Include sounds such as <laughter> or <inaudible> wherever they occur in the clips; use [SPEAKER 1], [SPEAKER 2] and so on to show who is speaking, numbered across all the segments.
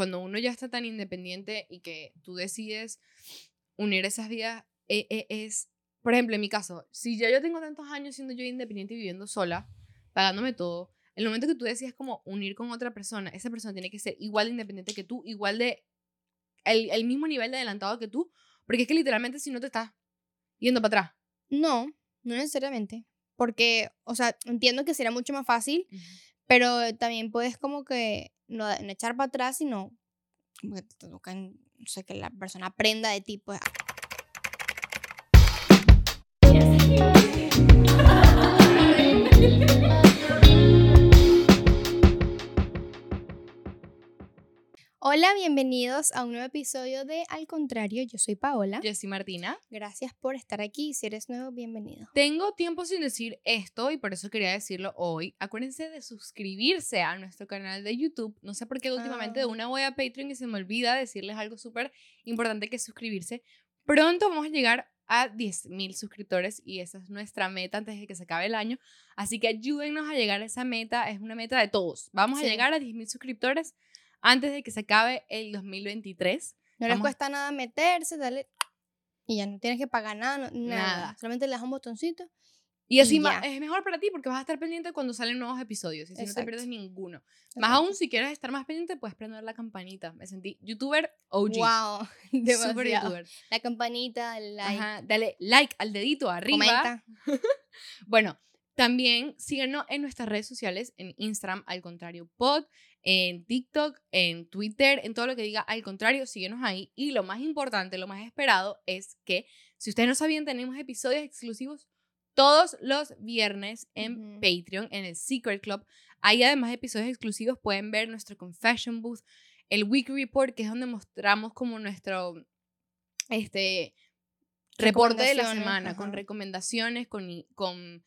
[SPEAKER 1] cuando uno ya está tan independiente y que tú decides unir esas vidas, e- e- es, por ejemplo, en mi caso, si ya yo tengo tantos años siendo yo independiente y viviendo sola, pagándome todo, el momento que tú decides como unir con otra persona, esa persona tiene que ser igual de independiente que tú, igual de, el, el mismo nivel de adelantado que tú, porque es que literalmente si no te estás yendo para atrás.
[SPEAKER 2] No, no necesariamente. Porque, o sea, entiendo que sería mucho más fácil, pero también puedes como que no, echar para atrás, sino que toca, no sé, que la persona aprenda de ti, pues. Hola, bienvenidos a un nuevo episodio de Al Contrario, yo soy Paola.
[SPEAKER 1] Yo soy Martina.
[SPEAKER 2] Gracias por estar aquí. Si eres nuevo, bienvenido.
[SPEAKER 1] Tengo tiempo sin decir esto y por eso quería decirlo hoy. Acuérdense de suscribirse a nuestro canal de YouTube. No sé por qué últimamente de
[SPEAKER 2] Ah.
[SPEAKER 1] una voy a Patreon y se me olvida decirles algo súper importante que es suscribirse. Pronto vamos a llegar a 10.000 suscriptores y esa es nuestra meta antes de que se acabe el año. Así que ayúdennos a llegar a esa meta. Es una meta de todos. Vamos
[SPEAKER 2] Sí.
[SPEAKER 1] a llegar a 10.000 suscriptores antes de que se acabe el 2023.
[SPEAKER 2] No les
[SPEAKER 1] Vamos-
[SPEAKER 2] cuesta nada meterse, dale. Y ya no tienes que pagar nada, no- nada.
[SPEAKER 1] Nada.
[SPEAKER 2] Solamente le das un botoncito.
[SPEAKER 1] Y así
[SPEAKER 2] Y
[SPEAKER 1] ma-
[SPEAKER 2] ya.
[SPEAKER 1] es mejor para ti porque vas a estar pendiente cuando salen nuevos episodios y si no te
[SPEAKER 2] Exacto.
[SPEAKER 1] pierdes ninguno. Más aún, si quieres estar más pendiente, puedes prender la campanita. Me sentí youtuber OG.
[SPEAKER 2] Wow,
[SPEAKER 1] Super
[SPEAKER 2] demasiado.
[SPEAKER 1] youtuber.
[SPEAKER 2] La campanita, el like,
[SPEAKER 1] Ajá, Dale like al dedito arriba.
[SPEAKER 2] comenta. <laughs>
[SPEAKER 1] Bueno, también síganos en nuestras redes sociales, en Instagram, al contrario pod, en TikTok, en Twitter, en todo lo que diga al contrario, síguenos ahí. Y lo más importante, lo más esperado es que, si ustedes no sabían, tenemos episodios exclusivos todos los viernes en. Patreon, en el Secret Club. Ahí además de episodios exclusivos pueden ver nuestro Confession Booth, el Weekly Report, que es donde mostramos como nuestro este reporte de la semana, con recomendaciones, con, con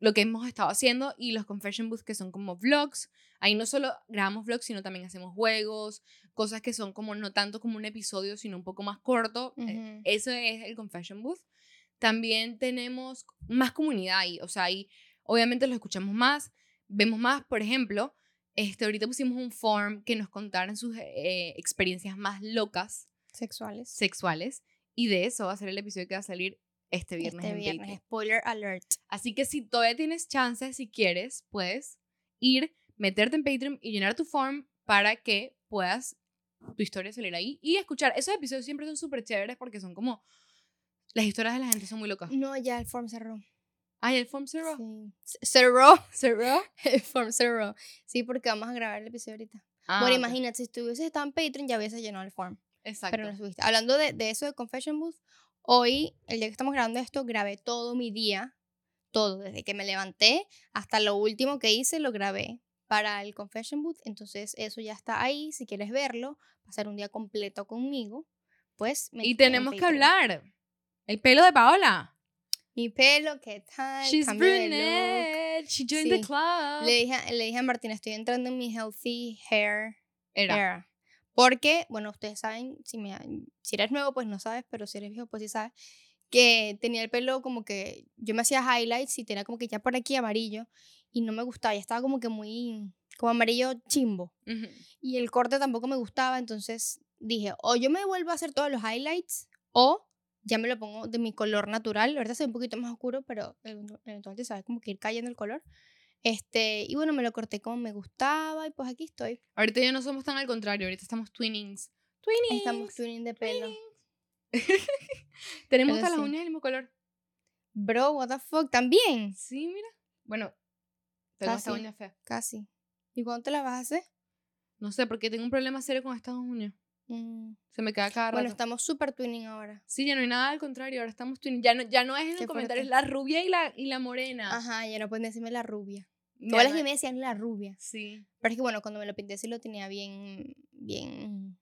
[SPEAKER 1] lo que hemos estado haciendo y los Confession Booths que son como vlogs. Ahí no solo grabamos vlogs, sino también hacemos juegos, cosas que son como no tanto como un episodio, sino un poco más corto. Eh. Eso es el Confession Booth. También tenemos más comunidad ahí, o sea, ahí obviamente lo escuchamos más, vemos más, por ejemplo, este, ahorita pusimos un form que nos contaran sus eh, experiencias más locas
[SPEAKER 2] Sexuales.
[SPEAKER 1] sexuales y de eso va a ser el episodio que va a salir este viernes
[SPEAKER 2] este
[SPEAKER 1] en
[SPEAKER 2] viernes. Spoiler alert.
[SPEAKER 1] Así que si todavía tienes chances, si quieres, puedes ir, meterte en Patreon y llenar tu form para que puedas tu historia salir ahí y escuchar. Esos episodios siempre son súper chéveres porque son como las historias de la gente son muy locas.
[SPEAKER 2] No, ya el form cerró.
[SPEAKER 1] Ay, el form cerró.
[SPEAKER 2] Sí. Cerró. <laughs>
[SPEAKER 1] ¿Cerró?
[SPEAKER 2] El form cerró. Sí, porque vamos a grabar el episodio ahorita.
[SPEAKER 1] Ah,
[SPEAKER 2] bueno,
[SPEAKER 1] ok.
[SPEAKER 2] imagínate, si estuvieses estado en Patreon, ya hubiese llenado el form.
[SPEAKER 1] Exacto.
[SPEAKER 2] Pero no subiste. Hablando de, de eso de Confession Booth, hoy, el día que estamos grabando esto, grabé todo mi día. Todo, desde que me levanté hasta lo último que hice, lo grabé para el Confession Booth. Entonces, eso ya está ahí. Si quieres verlo, pasar un día completo conmigo, pues.
[SPEAKER 1] y
[SPEAKER 2] métete en
[SPEAKER 1] tenemos que hablar. El pelo de Paola.
[SPEAKER 2] Mi pelo, ¿qué tal?
[SPEAKER 1] She's
[SPEAKER 2] Cambio
[SPEAKER 1] brunette. She joined the club.
[SPEAKER 2] Le dije, a- le dije a Martina, estoy entrando en mi healthy hair
[SPEAKER 1] Era.
[SPEAKER 2] era. Porque, bueno, ustedes saben, si, me, si eres nuevo, pues no sabes, pero si eres viejo, pues sí sabes, que tenía el pelo como que, yo me hacía highlights y tenía como que ya por aquí amarillo y no me gustaba, ya estaba como que muy, como amarillo chimbo. Y el corte tampoco me gustaba, entonces dije, o yo me vuelvo a hacer todos los highlights o ya me lo pongo de mi color natural. Ahorita se ve un poquito más oscuro, pero eventu- eventualmente sabes como que ir cayendo el color. Este, y bueno, me lo corté como me gustaba y pues aquí estoy.
[SPEAKER 1] Ahorita ya no somos tan al contrario, ahorita estamos twinings. Twinings.
[SPEAKER 2] Estamos tuning de pelo. <laughs>
[SPEAKER 1] Tenemos hasta las
[SPEAKER 2] sí.
[SPEAKER 1] uñas del mismo color.
[SPEAKER 2] Bro, what the fuck, también.
[SPEAKER 1] Sí, mira. Bueno, tengo esta
[SPEAKER 2] Casi.
[SPEAKER 1] uña fea.
[SPEAKER 2] Casi. ¿Y cuándo te la vas a hacer?
[SPEAKER 1] No sé, porque tengo un problema serio con estas uñas.
[SPEAKER 2] Mm,
[SPEAKER 1] Se me queda cada rato.
[SPEAKER 2] Bueno, estamos super twinning ahora.
[SPEAKER 1] Sí, ya no hay nada al contrario, ahora estamos twinning. Ya no, ya no es en
[SPEAKER 2] Qué
[SPEAKER 1] el comentario, es
[SPEAKER 2] fuerte.
[SPEAKER 1] la rubia y la, y la morena.
[SPEAKER 2] Ajá, ya no pueden decirme la rubia. Todas las
[SPEAKER 1] no
[SPEAKER 2] que me decían la rubia.
[SPEAKER 1] Sí.
[SPEAKER 2] Pero es que bueno, cuando me lo pinté sí lo tenía bien, bien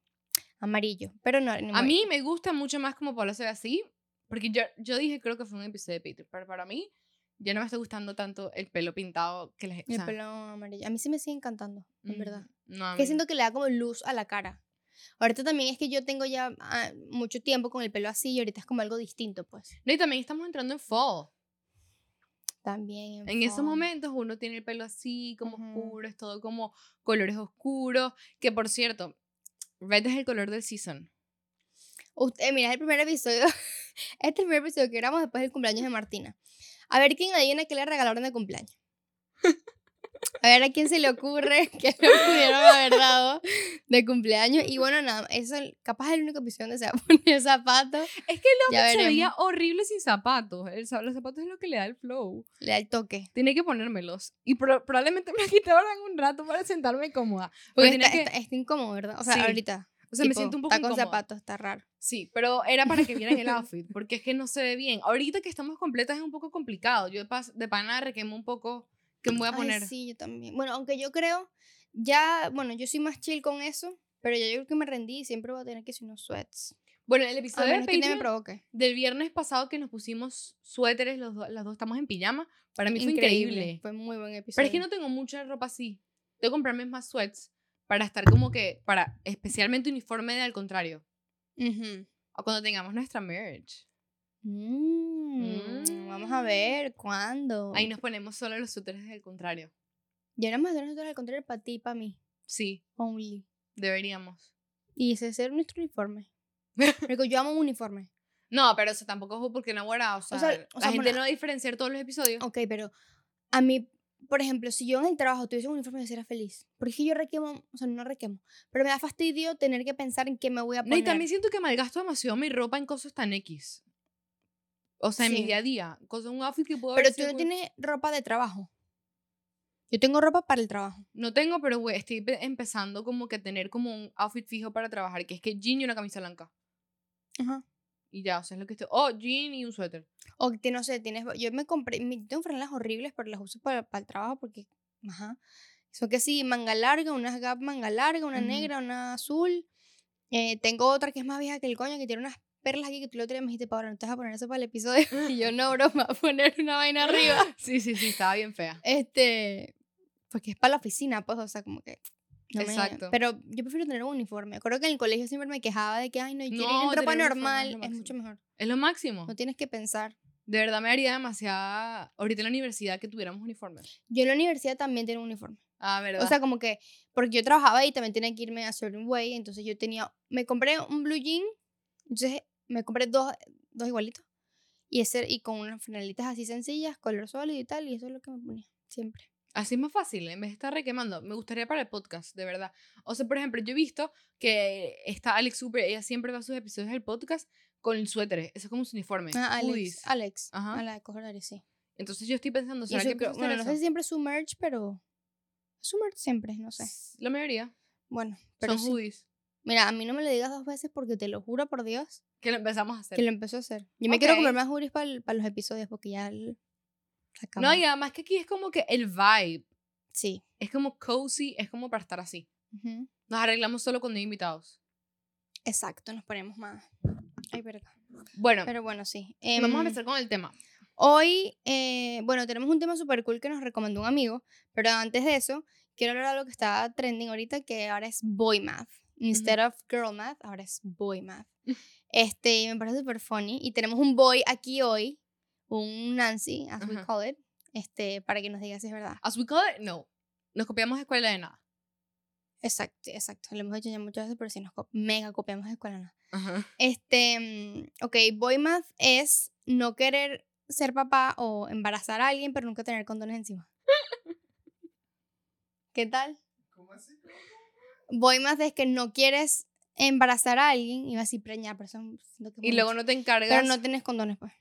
[SPEAKER 2] amarillo. Pero no,
[SPEAKER 1] A mí me gusta mucho más como Pablo se ve así, porque yo, yo dije, creo que fue un episodio de Peter, pero para mí ya no me está gustando tanto el pelo pintado que les... o
[SPEAKER 2] el
[SPEAKER 1] sea,
[SPEAKER 2] pelo amarillo. A mí sí me sigue encantando, en
[SPEAKER 1] mm,
[SPEAKER 2] verdad.
[SPEAKER 1] No, a
[SPEAKER 2] Que
[SPEAKER 1] no.
[SPEAKER 2] siento que le da como luz a la cara. Ahorita también es que yo tengo ya ah, mucho tiempo con el pelo así y ahorita es como algo distinto, pues.
[SPEAKER 1] No, y también estamos entrando en fall.
[SPEAKER 2] También.
[SPEAKER 1] En esos momentos uno tiene el pelo así, como oscuro, es todo como colores oscuros. Que por cierto, Red es el color del season.
[SPEAKER 2] Usted, mira, es el primer episodio. <laughs> Este es el primer episodio que grabamos después del cumpleaños de Martina. A ver quién adivina qué le regalaron de cumpleaños. A ver a quién se le ocurre <laughs> que le pudieron haber dado de cumpleaños. Y bueno, nada, eso capaz es el único episodio donde se va a <laughs> poner zapatos.
[SPEAKER 1] Es que outfit se veía horrible sin zapatos. El los zapatos es lo que le da el flow.
[SPEAKER 2] Le da el toque.
[SPEAKER 1] Tiene que ponérmelos. Y pro- probablemente me ahora en un rato para sentarme cómoda.
[SPEAKER 2] Porque está,
[SPEAKER 1] que-
[SPEAKER 2] está- está incómodo, ¿verdad? O sea,
[SPEAKER 1] Sí.
[SPEAKER 2] ahorita.
[SPEAKER 1] O sea, me
[SPEAKER 2] tipo,
[SPEAKER 1] siento un poco
[SPEAKER 2] Está con
[SPEAKER 1] incómoda.
[SPEAKER 2] zapatos, está raro.
[SPEAKER 1] Sí, pero era para que vieran el outfit, porque es que no se ve bien. Ahorita que estamos completas es un poco complicado. Yo de, pas- de pana requemo un poco qué me voy a
[SPEAKER 2] Ay,
[SPEAKER 1] poner.
[SPEAKER 2] sí, yo también. Bueno, aunque yo creo, ya, bueno, yo soy más chill con eso, pero ya yo creo que me rendí y siempre voy a tener que ser unos sweats.
[SPEAKER 1] Bueno, el episodio de
[SPEAKER 2] que me
[SPEAKER 1] Patreon
[SPEAKER 2] provoque.
[SPEAKER 1] del viernes pasado que nos pusimos suéteres, los do- las dos estamos en pijama, para mí fue increíble.
[SPEAKER 2] Fue muy buen episodio.
[SPEAKER 1] Pero es que no tengo mucha ropa así. Tengo que comprarme más sweats para estar como que, para especialmente uniforme de al contrario.
[SPEAKER 2] Ujú.
[SPEAKER 1] O cuando tengamos nuestra merch.
[SPEAKER 2] Mm, Vamos a ver cuándo.
[SPEAKER 1] Ahí nos ponemos solo los suéteres del contrario.
[SPEAKER 2] Ya éramos de nosotros al contrario para ti y para mí.
[SPEAKER 1] Sí,
[SPEAKER 2] Only.
[SPEAKER 1] deberíamos.
[SPEAKER 2] Y ese es nuestro uniforme. <laughs> Porque yo amo un uniforme.
[SPEAKER 1] No, pero eso tampoco es porque no guarda. O sea,
[SPEAKER 2] sea- o
[SPEAKER 1] la
[SPEAKER 2] sea,
[SPEAKER 1] gente no va a diferenciar todos los episodios.
[SPEAKER 2] Ok, pero a mí, por ejemplo, si yo en el trabajo tuviese un uniforme, yo sería feliz. Porque es que yo requemo, o sea, no requemo. Pero me da fastidio tener que pensar en qué me voy a
[SPEAKER 1] No,
[SPEAKER 2] poner.
[SPEAKER 1] y también siento que malgasto demasiado mi ropa en cosas tan X. O sea, en mi día a día. Cosas, un outfit que puedo
[SPEAKER 2] Pero tú no
[SPEAKER 1] muy-
[SPEAKER 2] tienes ropa de trabajo. Yo tengo ropa para el trabajo.
[SPEAKER 1] No tengo, pero güey, estoy pe- empezando como que a tener como un outfit fijo para trabajar, que es que jean y una camisa blanca.
[SPEAKER 2] Ajá.
[SPEAKER 1] Y ya, o sea, es lo que estoy... Oh, jean y un suéter.
[SPEAKER 2] O que no sé, tienes. Yo me compré. mi- Tengo franelas horribles, pero las uso para, para el trabajo porque. Ajá. Son que sí, manga larga, unas gap manga larga, una
[SPEAKER 1] Ujú.
[SPEAKER 2] negra, una azul. Eh, tengo otra que es más vieja que el coño, que tiene unas perlas aquí que tú lo otro me dijiste, Paola, no te vas a poner eso para el episodio. <laughs> y yo, no, bro, me voy a poner una vaina arriba. <laughs>
[SPEAKER 1] Sí, sí, sí, estaba bien fea.
[SPEAKER 2] Este. Porque es para la oficina, pues, o sea, como que. no me-
[SPEAKER 1] Exacto.
[SPEAKER 2] Pero yo prefiero tener un uniforme. Acuerdo que en el colegio siempre me quejaba de que, ay, no, y quieren
[SPEAKER 1] No,
[SPEAKER 2] ir en ropa
[SPEAKER 1] uniforme es
[SPEAKER 2] normal,
[SPEAKER 1] lo
[SPEAKER 2] es mucho mejor.
[SPEAKER 1] Es lo máximo.
[SPEAKER 2] No tienes que pensar.
[SPEAKER 1] De verdad me haría demasiada... Ahorita en la universidad que tuviéramos uniforme.
[SPEAKER 2] Yo en la universidad también tengo un uniforme.
[SPEAKER 1] Ah, ¿verdad?
[SPEAKER 2] O sea, como que, porque yo trabajaba ahí, también tenía que irme a certain way, entonces yo tenía, me compré un blue jean, entonces me compré dos, dos igualitos, y, ese, y con unas franelitas así sencillas, color sólido y tal, y eso es lo que me ponía, siempre.
[SPEAKER 1] Así es más fácil, en vez de estar requemando. Me gustaría para el podcast, de verdad. O sea, por ejemplo, yo he visto que está Alex Super, ella siempre va a sus episodios del podcast con suéteres. Eso es como su uniforme.
[SPEAKER 2] Ah, Alex,
[SPEAKER 1] hoodies.
[SPEAKER 2] Alex,
[SPEAKER 1] Ajá.
[SPEAKER 2] a la de coger sí.
[SPEAKER 1] Entonces yo estoy pensando, ¿será que
[SPEAKER 2] creo- bueno, no sé si siempre su merch, pero su merch siempre, no sé.
[SPEAKER 1] La mayoría.
[SPEAKER 2] Bueno, pero
[SPEAKER 1] son
[SPEAKER 2] sí.
[SPEAKER 1] hoodies.
[SPEAKER 2] Mira, a mí no me lo digas dos veces porque te lo juro por Dios
[SPEAKER 1] Que lo empezamos a hacer.
[SPEAKER 2] que lo empezó a hacer. Yo me quiero comer más hoodies para los episodios porque ya el-.
[SPEAKER 1] No, y además que aquí es como que el vibe.
[SPEAKER 2] Sí.
[SPEAKER 1] Es como cozy, es como para estar así.
[SPEAKER 2] Ujú.
[SPEAKER 1] Nos arreglamos solo cuando hay invitados.
[SPEAKER 2] Exacto, nos ponemos más. Ay, verga.
[SPEAKER 1] Bueno,
[SPEAKER 2] Pero bueno, sí.
[SPEAKER 1] vamos a
[SPEAKER 2] Em,
[SPEAKER 1] empezar con el tema.
[SPEAKER 2] Hoy, eh, bueno, tenemos un tema súper cool que nos recomendó un amigo, pero antes de eso, quiero hablar de algo que está trending ahorita, que ahora es boy math. Instead of girl math, ahora es boy math. Este, y me parece súper funny. Y tenemos un boy aquí hoy, un Nancy, as we call it, este, para que nos diga si es verdad.
[SPEAKER 1] As we call it, no. Nos copiamos de escuela de nada.
[SPEAKER 2] Exacto, exacto. Lo hemos dicho ya muchas veces, pero sí nos co- mega copiamos de escuela. ¿no?
[SPEAKER 1] Ajá.
[SPEAKER 2] Este, mm, ok, boy math es no querer ser papá o embarazar a alguien, pero nunca tener condones encima. <laughs> ¿Qué tal?
[SPEAKER 3] ¿Cómo así?
[SPEAKER 2] Boy math es que no quieres embarazar a alguien, iba a decir preñar, pero eso siento que es
[SPEAKER 1] Y luego
[SPEAKER 2] mucho.
[SPEAKER 1] no te encargas.
[SPEAKER 2] Pero no tienes condones, pues.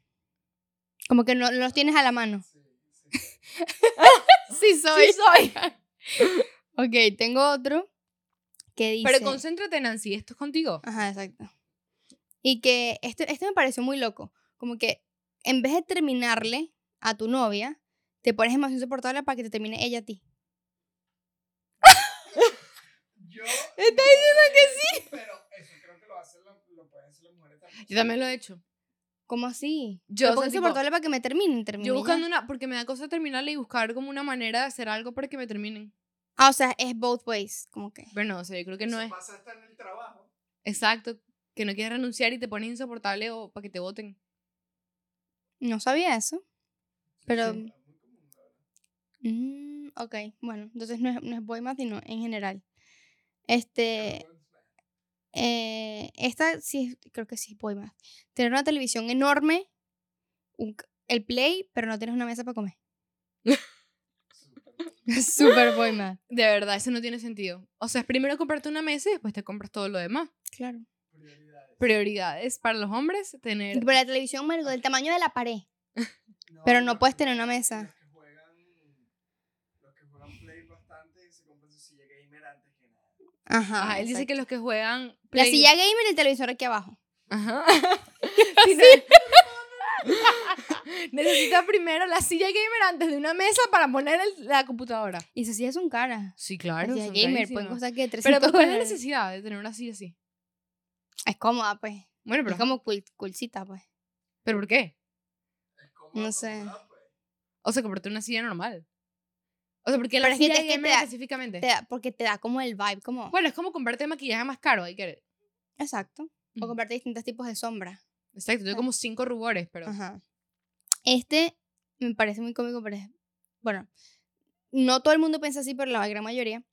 [SPEAKER 2] Como que no, los tienes a la mano.
[SPEAKER 3] Sí, <laughs> sí.
[SPEAKER 2] Sí, soy.
[SPEAKER 1] Sí soy. <laughs>
[SPEAKER 2] ok, tengo otro que dice...
[SPEAKER 1] Pero concéntrate, Nancy, esto es contigo.
[SPEAKER 2] Ajá, exacto. Y que este, este me pareció muy loco. Como que en vez de terminarle a tu novia, te pones emoción insoportable para que te termine ella a ti.
[SPEAKER 3] Yo.
[SPEAKER 2] Está
[SPEAKER 3] diciendo que sí. Pero eso creo que lo, hacen la- lo pueden hacer las mujeres también.
[SPEAKER 1] Yo también lo he hecho.
[SPEAKER 2] ¿Cómo así?
[SPEAKER 1] Yo, o sea, tipo,
[SPEAKER 2] insoportable para que me terminen, termine
[SPEAKER 1] Yo
[SPEAKER 2] ya.
[SPEAKER 1] buscando una, porque me da cosa terminarle y buscar como una manera de hacer algo para que me terminen.
[SPEAKER 2] Ah, o sea, es both ways, como que.
[SPEAKER 1] Bueno, o sea, yo creo que no
[SPEAKER 3] Eso
[SPEAKER 1] es
[SPEAKER 3] pasa hasta en el trabajo.
[SPEAKER 1] exacto. Que no quieres renunciar y te pones insoportable o para que te voten.
[SPEAKER 2] No sabía eso. Pero-
[SPEAKER 3] Sí.
[SPEAKER 2] Mm, ok, bueno, entonces no es, no es boy más, sino en general. Este, eh, esta sí, es- creo que sí es Boy Math. Tener una televisión enorme, un el play, pero no tienes una mesa para comer. Super Boy Math.
[SPEAKER 1] De verdad, eso no tiene sentido. O sea, es primero comprarte una mesa y después te compras todo lo demás.
[SPEAKER 2] Claro.
[SPEAKER 3] Prioridades.
[SPEAKER 1] Prioridades para los hombres, tener...
[SPEAKER 2] Pero la televisión, del tamaño de la pared. <laughs> Pero no puedes tener una mesa.
[SPEAKER 3] Los que juegan, los que juegan Play bastante se compran su silla gamer antes que nada.
[SPEAKER 2] Ajá.
[SPEAKER 1] Ajá, él dice que los que juegan...
[SPEAKER 2] La silla gamer y el televisor aquí abajo.
[SPEAKER 1] Ajá. <laughs> Sí, Necesitas primero la silla gamer antes de una mesa para poner el- la computadora.
[SPEAKER 2] Y esas sillas son caras.
[SPEAKER 1] Sí,
[SPEAKER 2] La
[SPEAKER 1] claro.
[SPEAKER 2] silla gamer
[SPEAKER 1] carísimas.
[SPEAKER 2] pueden costar que 300
[SPEAKER 1] Pero ¿por ¿cuál es la necesidad de tener una silla así?
[SPEAKER 2] Es cómoda, pues.
[SPEAKER 1] Bueno, pero,
[SPEAKER 2] Es como cool, coolcita, pues.
[SPEAKER 1] ¿pero ¿por qué?
[SPEAKER 3] Es como
[SPEAKER 2] No sé.
[SPEAKER 3] pues.
[SPEAKER 1] O sea, comprarte una silla normal. O sea, porque la
[SPEAKER 2] Pero es que
[SPEAKER 1] silla
[SPEAKER 2] te- es que
[SPEAKER 1] gamer
[SPEAKER 2] te da-
[SPEAKER 1] específicamente.
[SPEAKER 2] Te da- porque te da como el vibe, como...
[SPEAKER 1] Bueno, es como comprarte maquillaje más caro. Hay que...
[SPEAKER 2] Exacto. O comprarte distintos tipos de sombra.
[SPEAKER 1] Exacto, tengo
[SPEAKER 2] Ah.
[SPEAKER 1] como cinco rubores, pero...
[SPEAKER 2] Ajá. Este me parece muy cómico, pero es... Bueno, no todo el mundo piensa así, pero la gran mayoría.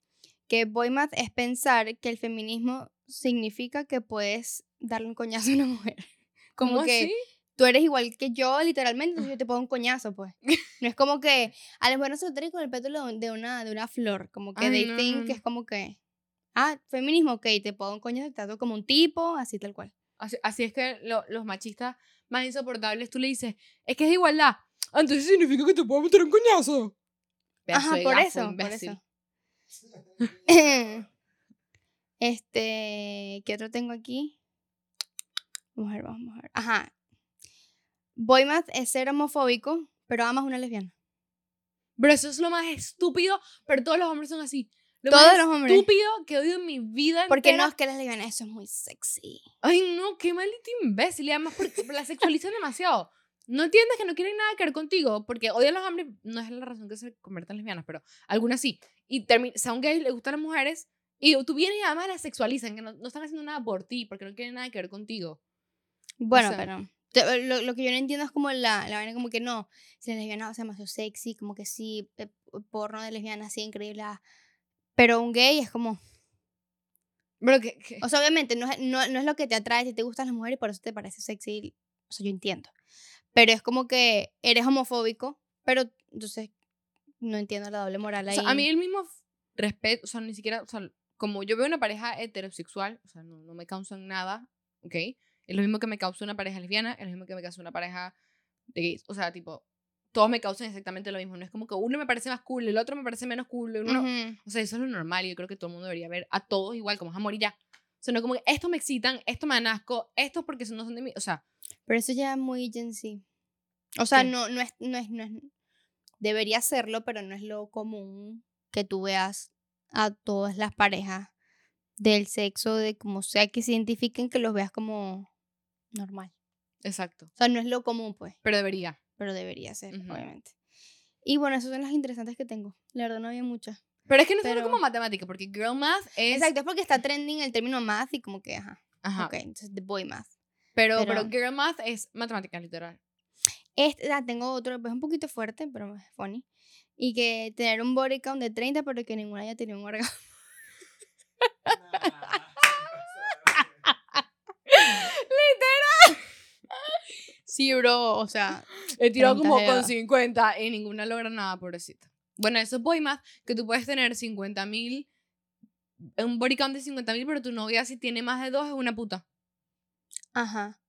[SPEAKER 2] Que boy math es pensar que el feminismo significa que puedes darle un coñazo a una <laughs> mujer. Como
[SPEAKER 1] ¿Cómo
[SPEAKER 2] que
[SPEAKER 1] así?
[SPEAKER 2] Tú eres igual que yo, literalmente, entonces yo te pongo un coñazo, pues. <laughs> No es como que a las mujeres se lo traen con el pétalo de una, de una flor. Como que
[SPEAKER 1] Ay,
[SPEAKER 2] they
[SPEAKER 1] no,
[SPEAKER 2] think que es como que... Ah, feminismo, ok, te pongo un coñazo, te trato como un tipo, así tal cual.
[SPEAKER 1] Así, así es que lo- los machistas más insoportables, tú le dices, es que es igualdad. Ah, Entonces significa que te puedo meter un coñazo.
[SPEAKER 2] Ajá, por eso, por eso. <laughs> este, ¿qué otro tengo aquí? Vamos a ver, vamos a ver. Ajá. Boy math es ser homofóbico, pero amas una lesbiana.
[SPEAKER 1] Pero eso es lo más estúpido, pero todos los hombres son así. Lo
[SPEAKER 2] Todos
[SPEAKER 1] más
[SPEAKER 2] los hombres.
[SPEAKER 1] estúpido que he oído en mi vida
[SPEAKER 2] Porque no
[SPEAKER 1] entera.
[SPEAKER 2] es que las lesbianas, eso es muy sexy.
[SPEAKER 1] Ay, no, qué maldito imbécil. Y además, porque la sexualizan <laughs> demasiado. No entiendes que no quieren nada que ver contigo, porque odian a los hombres. No es la razón que se conviertan en lesbianas, pero algunas sí. Y son gays, les gustan las mujeres. Y tú vienes y además las sexualizan, que no, no están haciendo nada por ti, porque no quieren nada que ver contigo.
[SPEAKER 2] Bueno,
[SPEAKER 1] sea-
[SPEAKER 2] pero lo, lo que yo no entiendo es como la, la vaina como que no, si la lesbiana va a ser demasiado sexy, como que sí, eh, porno de lesbiana así increíble. ah. Pero un gay es como,
[SPEAKER 1] Pero que, que-
[SPEAKER 2] o sea, obviamente no es, no, no es lo que te atrae si te gustan las mujeres y por eso te parece sexy. O sea, yo entiendo. Pero es como que eres homofóbico, pero entonces no entiendo la doble moral
[SPEAKER 1] o
[SPEAKER 2] ahí.
[SPEAKER 1] sea, a mí el mismo respeto, o sea, ni siquiera, o sea, como yo veo una pareja heterosexual, o sea, no, no me causan nada, ¿ok? Es lo mismo que me causa una pareja lesbiana, es lo mismo que me causa una pareja de gays. O sea, tipo, todos me causan exactamente lo mismo. No es como que uno me parece más cool, el otro me parece menos cool. Uno,
[SPEAKER 2] Ujú.
[SPEAKER 1] O sea, eso es lo normal y yo creo que todo el mundo debería ver a todos igual, como es amor y ya. O sea, no como que estos me excitan, estos me dan asco, estos porque no son de mí. O sea,
[SPEAKER 2] Pero eso ya es muy Gen Z. O sea,
[SPEAKER 1] ¿Qué?
[SPEAKER 2] no, no, es, no, es, no es. Debería serlo, pero no es lo común que tú veas a todas las parejas del sexo, de como sea que se identifiquen, que los veas como normal.
[SPEAKER 1] exacto.
[SPEAKER 2] O sea, no es lo común, pues,
[SPEAKER 1] Pero debería.
[SPEAKER 2] pero debería ser,
[SPEAKER 1] Ujú.
[SPEAKER 2] obviamente. Y bueno, esas son las interesantes que tengo. La verdad, no había muchas.
[SPEAKER 1] Pero es que no es
[SPEAKER 2] Pero-
[SPEAKER 1] como matemática, porque girl math es.
[SPEAKER 2] Exacto, es porque está trending el término math y como que, ajá.
[SPEAKER 1] Ajá.
[SPEAKER 2] Ok, entonces, the boy math.
[SPEAKER 1] Pero,
[SPEAKER 2] pero-
[SPEAKER 1] pero girl math es matemática, literal.
[SPEAKER 2] Este, ah, tengo otro, pues un poquito fuerte, pero es funny. Y que tener un body count de 30, pero que ninguna haya tenido un orgasmo. <laughs> Sí, bro, o sea.
[SPEAKER 1] He tirado
[SPEAKER 2] 30
[SPEAKER 1] como con 50 y ninguna logra nada, pobrecita. Bueno, eso es boy math, que tú puedes tener 50 mil, un body count de 50 mil, pero tu novia si tiene más de dos es una puta.
[SPEAKER 2] Ajá.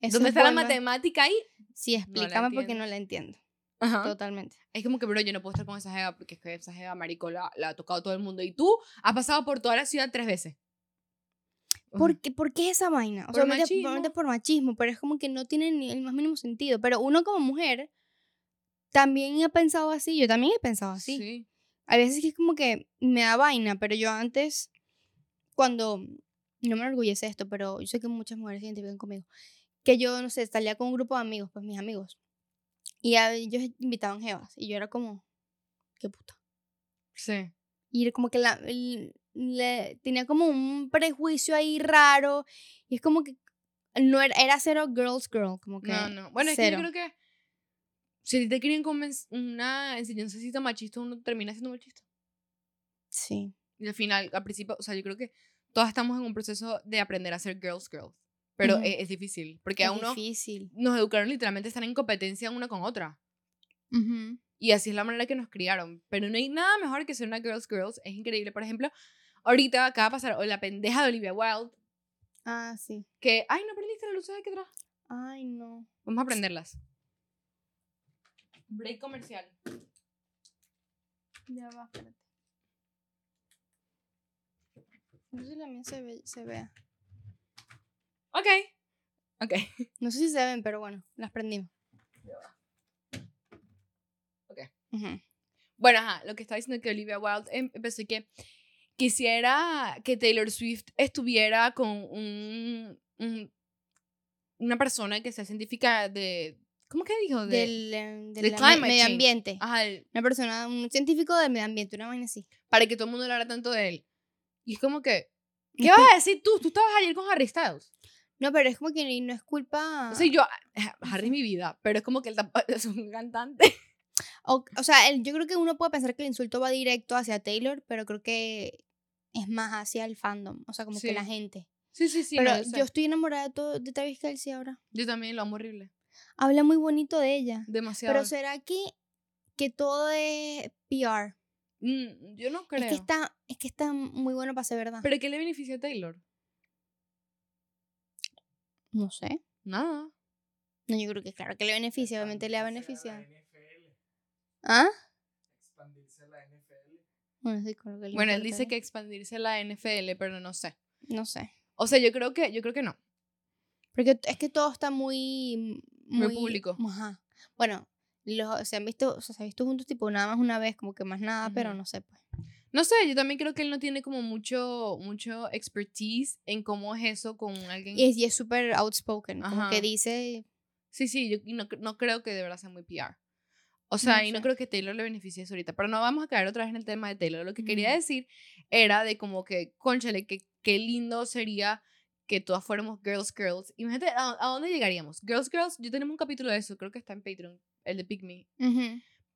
[SPEAKER 2] Eso
[SPEAKER 1] ¿Dónde
[SPEAKER 2] es
[SPEAKER 1] está la matemática ahí?
[SPEAKER 2] Sí, explícame porque no la entiendo.
[SPEAKER 1] Ajá.
[SPEAKER 2] Totalmente.
[SPEAKER 1] Es como que, bro, yo no puedo estar con esa jeva porque es que esa jeva, marico, la, la ha tocado todo el mundo. Y tú has pasado por toda la ciudad tres veces.
[SPEAKER 2] ¿Por qué, por qué esa vaina? O
[SPEAKER 1] Por
[SPEAKER 2] sea, obviamente,
[SPEAKER 1] machismo.
[SPEAKER 2] obviamente por machismo, pero es como que no tiene ni el más mínimo sentido. Pero uno como mujer también ha pensado así. Yo también he pensado así.
[SPEAKER 1] Sí.
[SPEAKER 2] A veces que es como que me da vaina, pero yo antes, cuando, no me enorgullece esto, pero yo sé que muchas mujeres se identifican conmigo, que yo, no sé, salía con un grupo de amigos, pues mis amigos, y a ellos invitaban jevas, y yo era como, qué puta.
[SPEAKER 1] Sí.
[SPEAKER 2] Y era como que la, el- le- tenía como un prejuicio ahí raro, y es como que no era, era cero girls girl, como que
[SPEAKER 1] No, no. Bueno, es que
[SPEAKER 2] cero.
[SPEAKER 1] yo creo que si te quieren convencer una enseñanza machista, uno termina siendo machista.
[SPEAKER 2] Sí.
[SPEAKER 1] Y al final, al principio, o sea, yo creo que todas estamos en un proceso de aprender a ser girls, girls. Pero
[SPEAKER 2] Ujú.
[SPEAKER 1] es, es difícil, porque a
[SPEAKER 2] es
[SPEAKER 1] uno
[SPEAKER 2] difícil.
[SPEAKER 1] nos educaron literalmente a estar en competencia una con otra.
[SPEAKER 2] Ujú.
[SPEAKER 1] Y así es la manera que nos criaron. Pero no hay nada mejor que ser una girls, girls. Es increíble. Por ejemplo, ahorita acaba de pasar o la pendeja de Olivia Wilde,
[SPEAKER 2] Ah, sí.
[SPEAKER 1] que, ay, no prendiste las luces aquí atrás.
[SPEAKER 2] Ay, no.
[SPEAKER 1] Vamos a prenderlas. Break comercial.
[SPEAKER 2] Ya va, espérate. No sé si la mía se, ve, se vea.
[SPEAKER 1] Ok. Ok. <laughs>
[SPEAKER 2] No sé si se ven, pero bueno, las prendimos.
[SPEAKER 1] Ok.
[SPEAKER 2] Ujú.
[SPEAKER 1] Bueno, ajá, lo que estaba diciendo que Olivia Wilde em- empezó y que quisiera que Taylor Swift estuviera con un, un- una persona que sea científica de, ¿cómo que dijo? De,
[SPEAKER 2] Del, del
[SPEAKER 1] del
[SPEAKER 2] me-
[SPEAKER 1] climate
[SPEAKER 2] medio ambiente.
[SPEAKER 1] ajá, el-
[SPEAKER 2] Una persona, un científico del medio ambiente, una vaina así.
[SPEAKER 1] para que todo el mundo hablara tanto de él. Y es como que, ¿qué vas a decir tú? Tú estabas ayer con Harry Styles.
[SPEAKER 2] No, pero es como que no es culpa.
[SPEAKER 1] O sea, yo, Harry es mi vida, pero es como que él <laughs> es un cantante.
[SPEAKER 2] O, o sea, el- yo creo que uno puede pensar que el insulto va directo hacia Taylor, pero creo que es más hacia el fandom. O sea, como que la gente.
[SPEAKER 1] Sí, sí, sí.
[SPEAKER 2] pero
[SPEAKER 1] no,
[SPEAKER 2] yo,
[SPEAKER 1] sé.
[SPEAKER 2] estoy enamorada de, todo, de Travis Kelsey ahora.
[SPEAKER 1] yo también lo amo horrible.
[SPEAKER 2] Habla muy bonito de ella.
[SPEAKER 1] Demasiado.
[SPEAKER 2] Pero ¿será que, que todo es PR?
[SPEAKER 1] Mm, yo no creo.
[SPEAKER 2] Es que está, es que está muy bueno para ser verdad.
[SPEAKER 1] ¿Pero qué le beneficia a Taylor?
[SPEAKER 2] no sé.
[SPEAKER 1] Nada.
[SPEAKER 2] No, yo creo que claro que le beneficia, obviamente le va a beneficiar. ¿Ah?
[SPEAKER 3] Expandirse a la NFL.
[SPEAKER 2] Bueno,
[SPEAKER 1] él dice que expandirse la NFL, pero no sé.
[SPEAKER 2] No sé.
[SPEAKER 1] O sea, yo creo que, yo creo que no.
[SPEAKER 2] Porque es que todo está muy...
[SPEAKER 1] Muy público.
[SPEAKER 2] Ajá. Bueno, los, se han visto, o sea, se han visto juntos tipo nada más una vez, como que más nada, pero
[SPEAKER 1] Ujú.
[SPEAKER 2] no sé, pues.
[SPEAKER 1] No sé, yo también creo que él no tiene como mucho, mucho expertise en cómo es eso con alguien.
[SPEAKER 2] Y es súper outspoken, como
[SPEAKER 1] Ajá.
[SPEAKER 2] que dice...
[SPEAKER 1] Sí, sí, yo no, no creo que de verdad sea muy PR. O sea,
[SPEAKER 2] No
[SPEAKER 1] y no
[SPEAKER 2] sé.
[SPEAKER 1] creo que Taylor le beneficie eso ahorita. Pero no vamos a caer otra vez en el tema de Taylor. Lo que quería decir era de como que, conchale, que qué lindo sería que todas fuéramos girls, girls. Imagínate, ¿a, a dónde llegaríamos? Girls, girls, yo tenemos un capítulo de eso, creo que está en Patreon, el de Pick Me.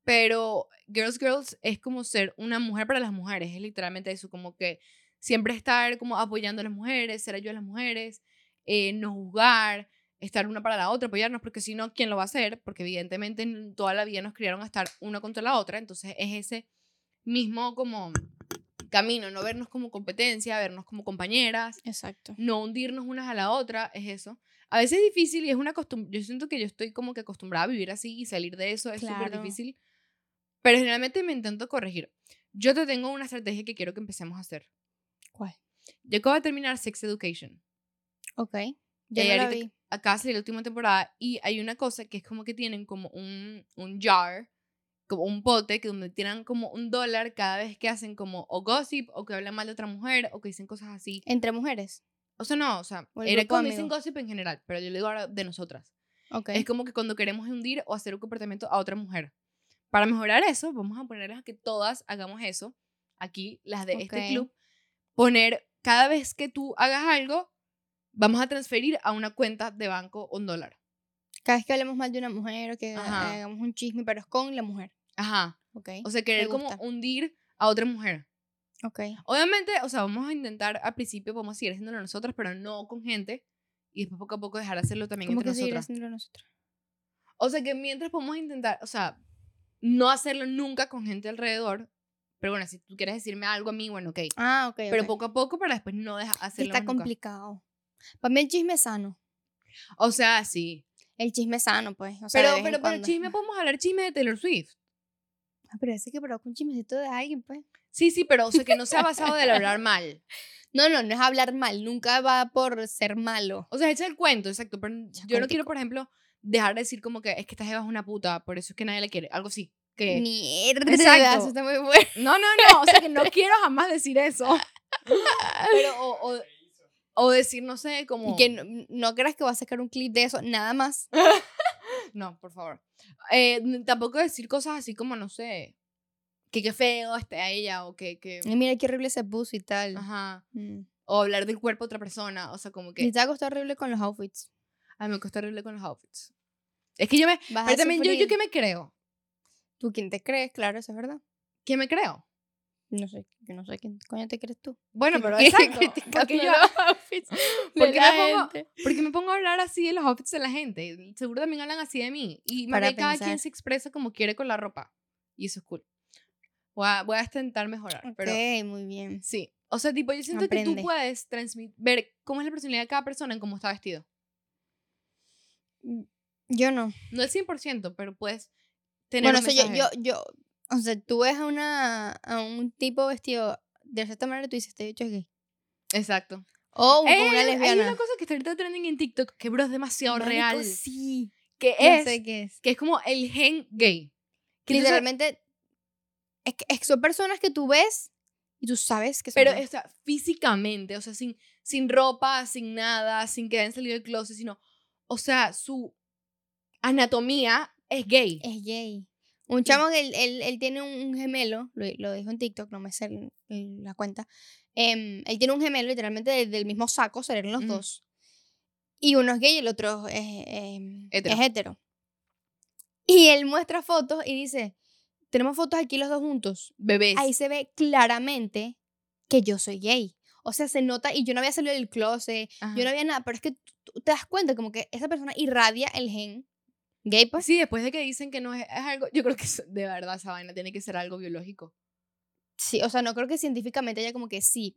[SPEAKER 1] Pero Girls Girls es como ser una mujer para las mujeres, es literalmente eso, como que siempre estar como apoyando a las mujeres, ser ayuda a las mujeres, eh, no juzgar, estar una para la otra, apoyarnos, porque si no, ¿quién lo va a hacer? Porque evidentemente en toda la vida nos criaron a estar una contra la otra, entonces es ese mismo como camino, no vernos como competencia, vernos como compañeras,
[SPEAKER 2] Exacto.
[SPEAKER 1] no hundirnos unas a la otra, es eso. A veces es difícil y es una costumbre, yo siento que yo estoy como que acostumbrada a vivir así y salir de eso es súper
[SPEAKER 2] Claro.
[SPEAKER 1] difícil, pero generalmente me intento corregir. Yo te tengo una estrategia que quiero que empecemos a hacer.
[SPEAKER 2] ¿Cuál?
[SPEAKER 1] Yo acabo de terminar Sex Education.
[SPEAKER 2] Ok. Ya
[SPEAKER 1] Eh,
[SPEAKER 2] no la
[SPEAKER 1] ahorita-
[SPEAKER 2] vi.
[SPEAKER 1] Acá salió la última temporada y hay una cosa que es como que tienen como un, un jar, como un pote, que donde tiran como un dólar cada vez que hacen como o gossip o que hablan mal de otra mujer o que dicen cosas así.
[SPEAKER 2] Entre mujeres.
[SPEAKER 1] O sea, no, o sea,
[SPEAKER 2] O
[SPEAKER 1] era como dicen gossip en general, pero yo le digo ahora de nosotras.
[SPEAKER 2] Ok.
[SPEAKER 1] Es como que cuando queremos hundir o hacer un comportamiento a otra mujer. Para mejorar eso, vamos a ponerles a que todas hagamos eso. Aquí, las de este club. Poner cada vez que tú hagas algo, vamos a transferir a una cuenta de banco un dólar.
[SPEAKER 2] Cada vez que hablemos mal de una mujer o que
[SPEAKER 1] Ajá.
[SPEAKER 2] hagamos un chisme, pero es con la mujer.
[SPEAKER 1] Ajá.
[SPEAKER 2] Ok.
[SPEAKER 1] O sea, querer como hundir a otra mujer.
[SPEAKER 2] Ok.
[SPEAKER 1] Obviamente, o sea, vamos a intentar al principio, vamos a seguir haciéndolo nosotras, pero no con gente. Y después poco a poco dejar de hacerlo también
[SPEAKER 2] ¿Cómo
[SPEAKER 1] entre
[SPEAKER 2] que
[SPEAKER 1] nosotras.
[SPEAKER 2] haciéndolo nosotros?
[SPEAKER 1] O sea, que mientras podemos intentar, o sea, no hacerlo nunca con gente alrededor. Pero bueno, si tú quieres decirme algo a mí, bueno, ok.
[SPEAKER 2] Ah, ok.
[SPEAKER 1] Pero
[SPEAKER 2] ok.
[SPEAKER 1] poco a poco para después no dejar hacerlo
[SPEAKER 2] está
[SPEAKER 1] nunca.
[SPEAKER 2] complicado. Para mí el chisme es sano.
[SPEAKER 1] O sea, sí.
[SPEAKER 2] El chisme es sano, pues. O sea,
[SPEAKER 1] Pero,
[SPEAKER 2] de vez en
[SPEAKER 1] pero, pero
[SPEAKER 2] cuando.
[SPEAKER 1] chisme podemos hablar chisme de Taylor Swift.
[SPEAKER 2] Ah, pero ese que provoca un chismecito de alguien, pues.
[SPEAKER 1] Sí, sí, pero o sea, que no sea basado del hablar <laughs> mal.
[SPEAKER 2] No, no, no es hablar mal. Nunca va por ser malo.
[SPEAKER 1] O sea, echa el cuento, exacto. Pero yo no quiero, por ejemplo, dejar de decir como que es que esta jeva es una puta, por eso es que nadie le quiere. Algo así. Que...
[SPEAKER 2] Mierda.
[SPEAKER 1] Exacto.
[SPEAKER 2] Eso está muy bueno.
[SPEAKER 1] No, no, no. O sea, que no quiero jamás decir eso. <laughs> Pero, o, o. o decir, no sé, como...
[SPEAKER 2] Y que no, no creas que va a sacar un clip de eso, nada más. <laughs>
[SPEAKER 1] No, por favor. Eh, tampoco decir cosas así como, no sé, que qué feo esté a ella o que... que
[SPEAKER 2] Y mira qué horrible ese bus y tal.
[SPEAKER 1] ajá.
[SPEAKER 2] Mm.
[SPEAKER 1] O hablar del cuerpo de otra persona. O sea, como
[SPEAKER 2] Y
[SPEAKER 1] que...
[SPEAKER 2] te va a costar horrible con los outfits.
[SPEAKER 1] A mí me cuesta horrible con los outfits. Es que yo me...
[SPEAKER 2] Vas a
[SPEAKER 1] Pero también yo, yo que me creo.
[SPEAKER 2] ¿Tú quién te crees? Claro, eso es verdad.
[SPEAKER 1] ¿Qué me creo?
[SPEAKER 2] No sé, no sé quién coño te crees tú.
[SPEAKER 1] Bueno, pero <laughs> exacto. Porque yo,
[SPEAKER 2] los <laughs> outfits
[SPEAKER 1] porque me pongo, porque me pongo a hablar así de los outfits de la gente. Seguro también hablan así de mí. Y
[SPEAKER 2] Para
[SPEAKER 1] María, cada quien se expresa como quiere con la ropa. Y eso es cool. Voy a, voy a intentar mejorar. Pero
[SPEAKER 2] Ok, muy bien.
[SPEAKER 1] sí. O sea, tipo, yo siento que tú puedes transmitir, ver cómo es la personalidad de cada persona en cómo está vestido.
[SPEAKER 2] Yo no.
[SPEAKER 1] No el 100%, pero puedes tener
[SPEAKER 2] Bueno, o sea, yo, yo, o sea, tú ves a, una, a un tipo vestido de cierta manera y tú dices, este bicho es gay.
[SPEAKER 1] Exacto.
[SPEAKER 2] O un-
[SPEAKER 1] Eh,
[SPEAKER 2] una
[SPEAKER 1] Hay
[SPEAKER 2] lesbiana.
[SPEAKER 1] una cosa que está ahorita trending en TikTok que, bro, es demasiado
[SPEAKER 2] Marico,
[SPEAKER 1] real.
[SPEAKER 2] Sí.
[SPEAKER 1] Que
[SPEAKER 2] Ya
[SPEAKER 1] es,
[SPEAKER 2] sé qué es.
[SPEAKER 1] que es como el gen gay. Que entonces-
[SPEAKER 2] Literalmente, es que, es que son personas que tú ves y tú sabes que son
[SPEAKER 1] Pero,
[SPEAKER 2] gays.
[SPEAKER 1] o sea, físicamente, o sea, sin, sin ropa, sin nada, sin que hayan salido del closet, sino, o sea, su anatomía es gay.
[SPEAKER 2] Es gay. Un chamo que él, él, él tiene un, gemelo, lo, lo dijo en TikTok, no me sé el- el- la cuenta. em, él tiene un gemelo literalmente del, del mismo saco, serían los
[SPEAKER 1] Ujú.
[SPEAKER 2] dos. Y uno es gay y el otro es, em,
[SPEAKER 1] Hetero.
[SPEAKER 2] es hetero. Y él muestra fotos y dice, tenemos fotos aquí los dos juntos.
[SPEAKER 1] Bebés.
[SPEAKER 2] Ahí se ve claramente que yo soy gay. O sea, se nota, y yo no había salido del closet,
[SPEAKER 1] Ajá.
[SPEAKER 2] yo no había nada, pero es que te das cuenta como que esa persona irradia el gen gay, pues.
[SPEAKER 1] Sí, después de que dicen que no es, es algo, yo creo que es- de verdad esa vaina tiene que ser algo biológico.
[SPEAKER 2] Sí, o sea, no creo que científicamente haya como que sí,